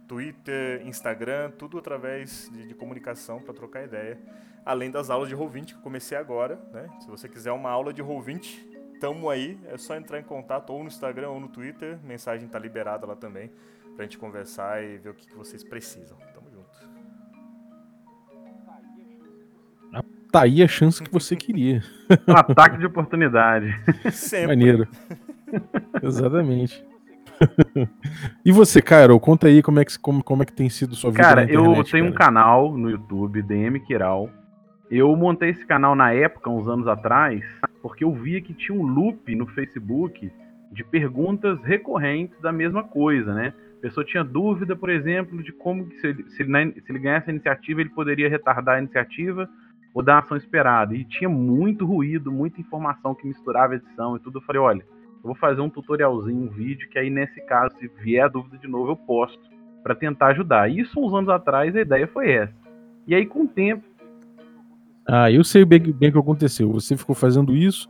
Twitter, Instagram, tudo através de, de comunicação para trocar ideia. Além das aulas de Roll20 que eu comecei agora, né? Se você quiser uma aula de Roll20, tamo aí. É só entrar em contato ou no Instagram ou no Twitter. Mensagem tá liberada lá também pra gente conversar e ver o que, que vocês precisam. Tamo junto. Tá aí a chance que você queria. Um ataque de oportunidade. Sempre. Maneiro. *laughs* Exatamente. *laughs* e você, Cairo, conta aí como é que, como, como é que tem sido sua vida Cara, internet, eu tenho cara. um canal no YouTube, DM Kiral. Eu montei esse canal na época, uns anos atrás, porque eu via que tinha um loop no Facebook de perguntas recorrentes da mesma coisa, né? A pessoa tinha dúvida, por exemplo, de como se ele, se ele, se ele ganhasse a iniciativa, ele poderia retardar a iniciativa ou dar a ação esperada. E tinha muito ruído, muita informação que misturava edição e tudo. Eu falei, olha, eu vou fazer um tutorialzinho, um vídeo, que aí nesse caso, se vier a dúvida de novo, eu posto para tentar ajudar. Isso uns anos atrás a ideia foi essa. E aí com o tempo ah, eu sei bem, bem o que aconteceu. Você ficou fazendo isso,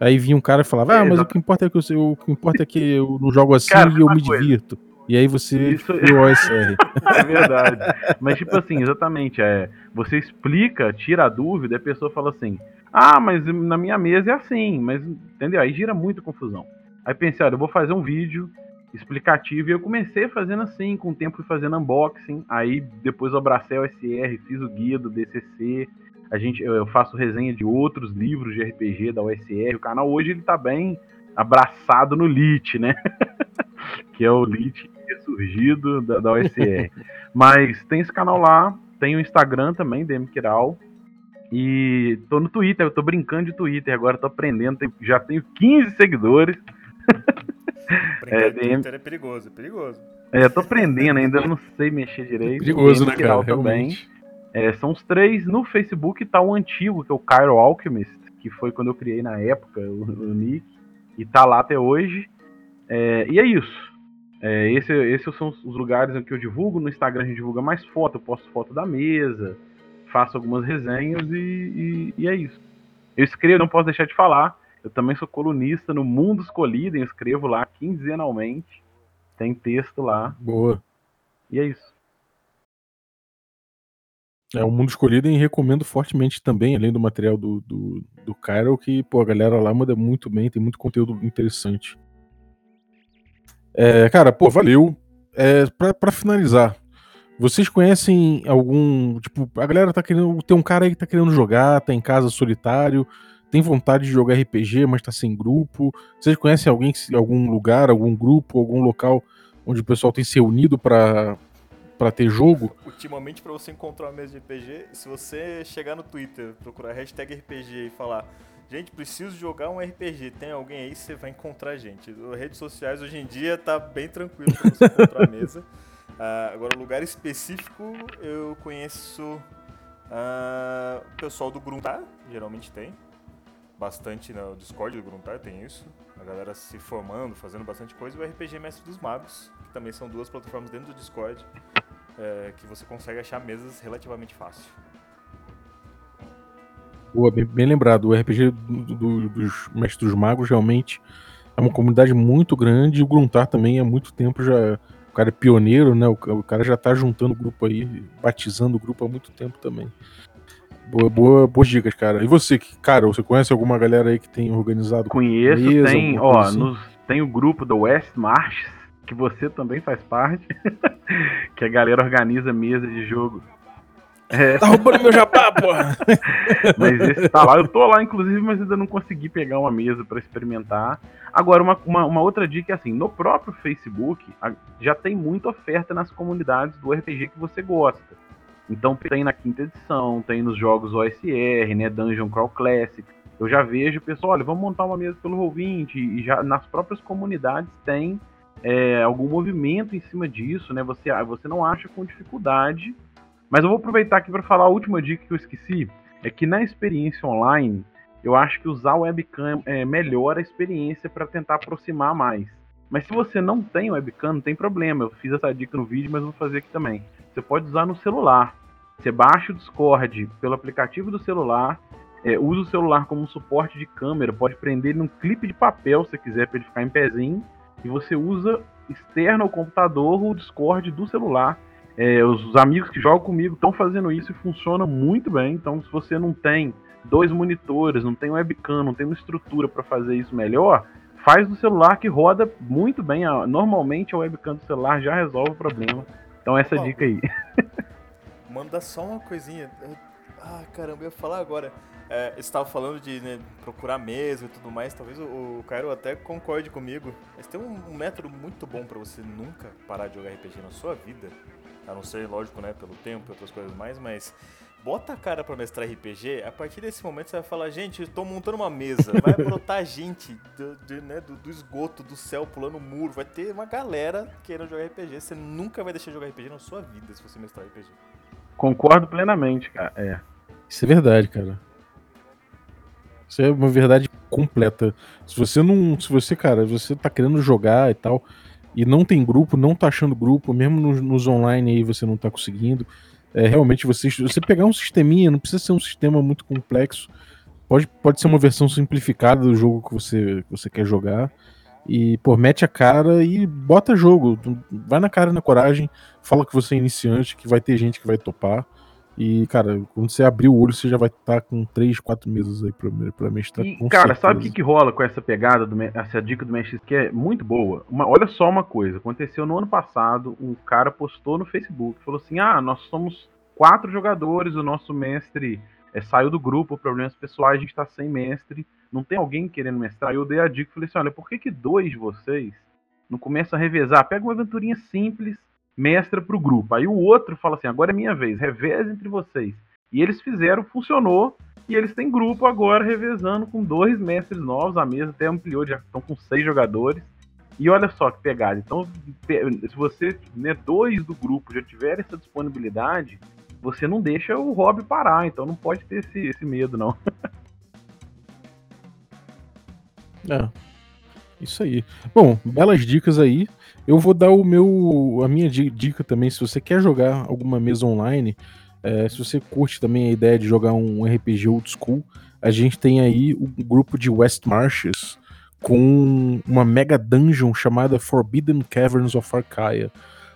aí vinha um cara e falava: Ah, mas o que importa é que eu, o que importa é que eu não jogo assim cara, e eu me coisa. divirto. E aí você Isso... o OSR. *laughs* É verdade. Mas, tipo assim, exatamente. É, você explica, tira a dúvida, e a pessoa fala assim: Ah, mas na minha mesa é assim. Mas, entendeu? Aí gira muita confusão. Aí pensei, olha, eu vou fazer um vídeo explicativo. E eu comecei fazendo assim, com o tempo fui fazendo unboxing. Aí depois eu abracei o OSR, fiz o guia do DCC. A gente, eu faço resenha de outros livros de RPG da USR. O canal hoje ele tá bem abraçado no Lit, né? *laughs* que é o Lit surgido da, da USR. Mas tem esse canal lá, tem o Instagram também, DM Kiral. E tô no Twitter, eu tô brincando de Twitter agora, tô aprendendo, já tenho 15 seguidores. *laughs* Brincar é, DM... Twitter é perigoso, é perigoso. É, tô aprendendo ainda, não sei mexer direito. É perigoso, né, cara? Também. Realmente. É, são os três. No Facebook tá o antigo, que é o Cairo Alchemist, que foi quando eu criei na época o, o nick, e tá lá até hoje. É, e é isso. É, esse, esses são os lugares em que eu divulgo. No Instagram a gente divulga mais foto, eu posto foto da mesa, faço algumas resenhas e, e, e é isso. Eu escrevo, não posso deixar de falar. Eu também sou colunista no Mundo Escolhido, eu escrevo lá quinzenalmente. Tem texto lá. Boa. E é isso. É o Mundo Escolhido e recomendo fortemente também, além do material do, do, do Cairo, que pô, a galera lá manda muito bem, tem muito conteúdo interessante. É, cara, pô, valeu. É, pra, pra finalizar, vocês conhecem algum. Tipo, a galera tá querendo. Tem um cara aí que tá querendo jogar, tá em casa solitário, tem vontade de jogar RPG, mas tá sem grupo. Vocês conhecem alguém, algum lugar, algum grupo, algum local onde o pessoal tem se unido para para ter jogo. Ultimamente, para você encontrar uma mesa de RPG, se você chegar no Twitter, procurar hashtag RPG e falar, gente, preciso jogar um RPG, tem alguém aí, você vai encontrar gente. Redes sociais hoje em dia tá bem tranquilo para você encontrar a mesa. Uh, *laughs* agora, lugar específico, eu conheço uh, o pessoal do Gruntar, geralmente tem. Bastante no Discord do Gruntar tem isso. A galera se formando, fazendo bastante coisa. E o RPG Mestre dos Magos, que também são duas plataformas dentro do Discord é, que você consegue achar mesas relativamente fácil. Boa, bem, bem lembrado. O RPG do, do, dos Mestres dos Magos realmente é uma comunidade muito grande. E o Gruntar também há muito tempo já. O cara é pioneiro, né? O, o cara já tá juntando o grupo aí, batizando o grupo há muito tempo também. Boa, boa, boas dicas, cara. E você, que- cara, você conhece alguma galera aí que tem organizado? Conheço, Mesa, tem, ó, assim? nos- tem o grupo do West Marches, que você também faz parte, *laughs* que a galera organiza mesa de jogo. É, Tá roubando meu jabá, porra! *laughs* mas esse tá lá, eu tô lá inclusive, mas ainda não consegui pegar uma mesa pra experimentar. Agora, uma, uma, uma outra dica é assim, no próprio Facebook, já tem muita oferta nas comunidades do RPG que você gosta. Então tem na quinta edição, tem nos jogos OSR, né, Dungeon Crawl Classic. Eu já vejo pessoal, olha, vamos montar uma mesa pelo Roll20 e já nas próprias comunidades tem é, algum movimento em cima disso, né? Você, você não acha com dificuldade. Mas eu vou aproveitar aqui para falar a última dica que eu esqueci, é que na experiência online, eu acho que usar webcam é, melhora a experiência para tentar aproximar mais. Mas se você não tem webcam, não tem problema. Eu fiz essa dica no vídeo, mas vou fazer aqui também. Você pode usar no celular. Você baixa o Discord pelo aplicativo do celular, é, usa o celular como um suporte de câmera, pode prender ele num clipe de papel se quiser para ele ficar em pezinho, e você usa externo ao computador o Discord do celular. É, os amigos que jogam comigo estão fazendo isso e funciona muito bem. Então, se você não tem dois monitores, não tem webcam, não tem uma estrutura para fazer isso melhor, faz do celular que roda muito bem. Normalmente a webcam do celular já resolve o problema. Então essa Bom. dica aí. Manda só uma coisinha. Eu- Ah, caramba, eu ia falar agora. É, você estava falando de né, procurar mesa e tudo mais. Talvez o, o Cairo até concorde comigo. Mas tem um, um método muito bom pra você nunca parar de jogar RPG na sua vida. A não ser, lógico, né, pelo tempo e outras coisas mais, mas bota a cara pra mestrar RPG. A partir desse momento você vai falar, gente, eu tô montando uma mesa. Vai *laughs* brotar gente do, de, né, do, do esgoto, do céu, pulando o muro. Vai ter uma galera querendo jogar RPG. Você nunca vai deixar de jogar RPG na sua vida se você mestrar RPG. Concordo plenamente, cara. É. Isso é verdade, cara. Isso é uma verdade completa. Se você não. Se você, cara, você tá querendo jogar e tal, e não tem grupo, não tá achando grupo, mesmo nos, nos online aí você não tá conseguindo. É, realmente você, você pegar um sisteminha, não precisa ser um sistema muito complexo. Pode, pode ser uma versão simplificada do jogo que você, que você quer jogar. E, pô, mete a cara e bota jogo. Vai na cara na coragem. Fala que você é iniciante, que vai ter gente que vai topar. E, cara, quando você abrir o olho, você já vai estar com 3, 4 meses aí pra, pra mestrar. E, cara, certeza. sabe o que, que rola com essa pegada, do, essa dica do Mestre que é muito boa? Uma- olha só uma coisa, aconteceu no ano passado, um cara postou no Facebook, falou assim, ah, nós somos quatro jogadores, o nosso mestre é, saiu do grupo, problemas pessoais, a gente tá sem mestre, não tem alguém querendo mestrar? Eu dei a dica e falei assim, olha, por que que dois de vocês não começam a revezar? Pega uma aventurinha simples, mestra pro grupo. Aí o outro fala assim, agora é minha vez, reveza entre vocês. E eles fizeram, funcionou, e eles têm grupo agora revezando com dois mestres novos, a mesa até ampliou, já estão com seis jogadores. E olha só que pegada. Então, se você, né, dois do grupo já tiver essa disponibilidade, você não deixa o hobby parar. Então não pode ter esse, esse medo, não. É. Isso aí. Bom, belas dicas aí. Eu vou dar o meu, a minha di- dica também. Se você quer jogar alguma mesa online, é, se você curte também a ideia de jogar um RPG old school, a gente tem aí o grupo de West Marches com uma mega dungeon chamada Forbidden Caverns of Arcaia.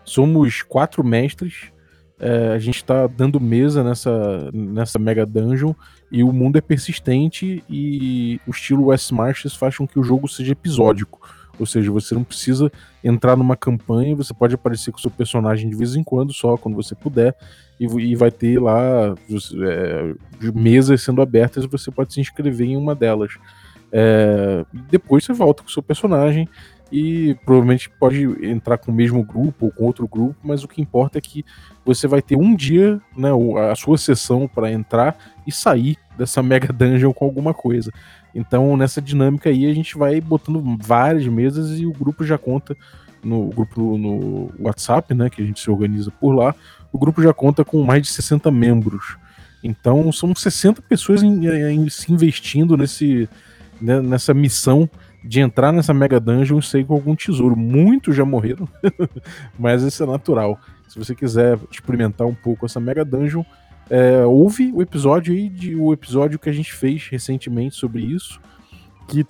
Somos quatro mestres. É, a gente está dando mesa nessa, nessa mega dungeon e o mundo é persistente e o estilo West Marches faz com que o jogo seja episódico. Ou seja, você não precisa entrar numa campanha, você pode aparecer com o seu personagem de vez em quando, só quando você puder, e, e vai ter lá é, mesas sendo abertas e você pode se inscrever em uma delas. É, depois você volta com o seu personagem e provavelmente pode entrar com o mesmo grupo ou com outro grupo, mas o que importa é que você vai ter um dia, né, a sua sessão para entrar e sair dessa mega dungeon com alguma coisa. Então, nessa dinâmica aí, a gente vai botando várias mesas e o grupo já conta no grupo no WhatsApp, né, que a gente se organiza por lá. O grupo já conta com mais de 60 membros. Então, são 60 pessoas em- em- se investindo nesse, né, nessa missão de entrar nessa mega dungeon e sair com algum tesouro. Muitos já morreram, *laughs* mas isso é natural. Se você quiser experimentar um pouco essa mega dungeon, é, ouve o episódio aí de o episódio que a gente fez recentemente sobre isso, que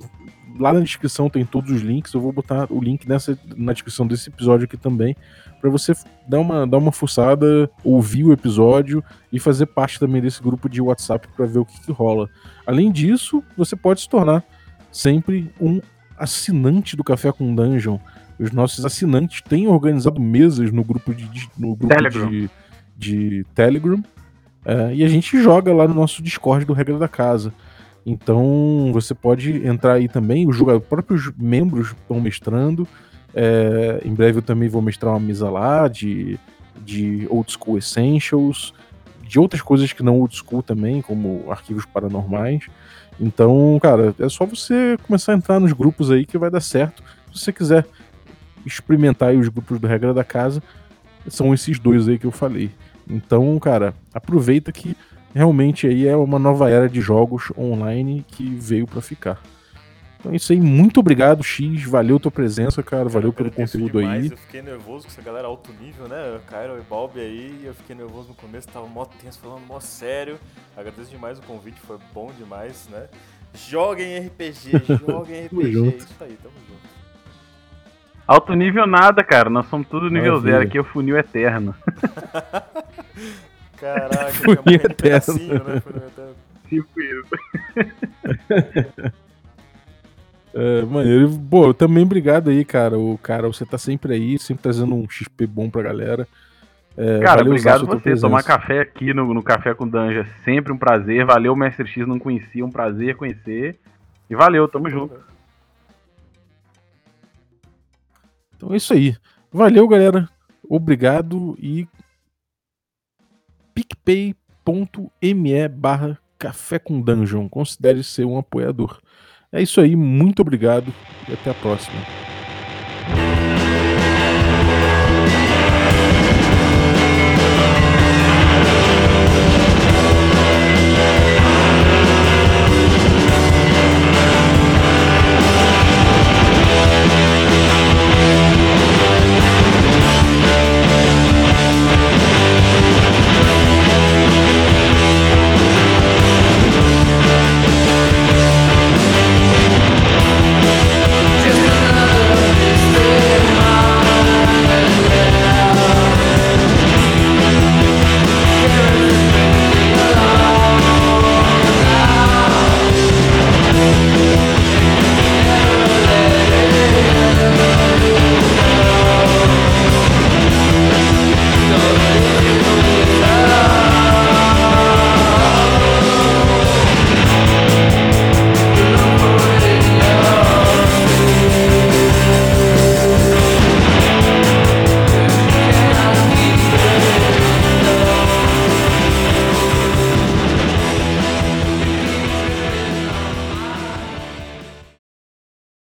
lá na descrição tem todos os links. Eu vou botar o link nessa, na descrição desse episódio aqui também, para você dar uma, dar uma fuçada, ouvir o episódio e fazer parte também desse grupo de WhatsApp para ver o que, que rola. Além disso, você pode se tornar sempre um assinante do Café com Dungeon. Os nossos assinantes têm organizado mesas no grupo de, no grupo Telegram. de, de Telegram. é, e a gente joga lá no nosso Discord do Regra da Casa. Então você pode entrar aí também. Os próprios membros estão mestrando. É, em breve eu também vou mestrar uma mesa lá de, de Old School Essentials, de outras coisas que não Old School também, como arquivos paranormais. Então, cara, é só você começar a entrar nos grupos aí que vai dar certo. Se você quiser experimentar os grupos do Regra da Casa, são esses dois aí que eu falei. Então, cara, aproveita que realmente aí é uma nova era de jogos online que veio pra ficar. Então é isso aí, muito obrigado, X, valeu tua presença, cara, valeu Eu pelo conteúdo demais, aí. Eu fiquei nervoso com essa galera alto nível, né? Cairo e Balbi aí, eu fiquei nervoso no começo, tava mó tenso, falando mó sério. Agradeço demais o convite, foi bom demais, né? Joguem RPG, *laughs* joguem Tamo RPG, junto. isso aí, tamo junto. Alto nível nada, cara. Nós somos tudo nível Maravilha. zero. Aqui é o funil eterno. *laughs* Caraca, morrendo eterno. né? Foi eterno. Tipo isso. *laughs* É, maneiro. Pô, também obrigado aí, cara. O cara, você tá sempre aí, sempre trazendo um XP bom pra galera. É, Cara, obrigado você. Tomar presença. café aqui no, no Café com Danja é sempre um prazer. Valeu, Mestre X, não conhecia, um prazer conhecer. E valeu, tamo junto. Então é isso aí. Valeu, galera. Obrigado e picpay.me barra café com dungeon. Considere ser um apoiador. É isso aí, muito obrigado e até a próxima.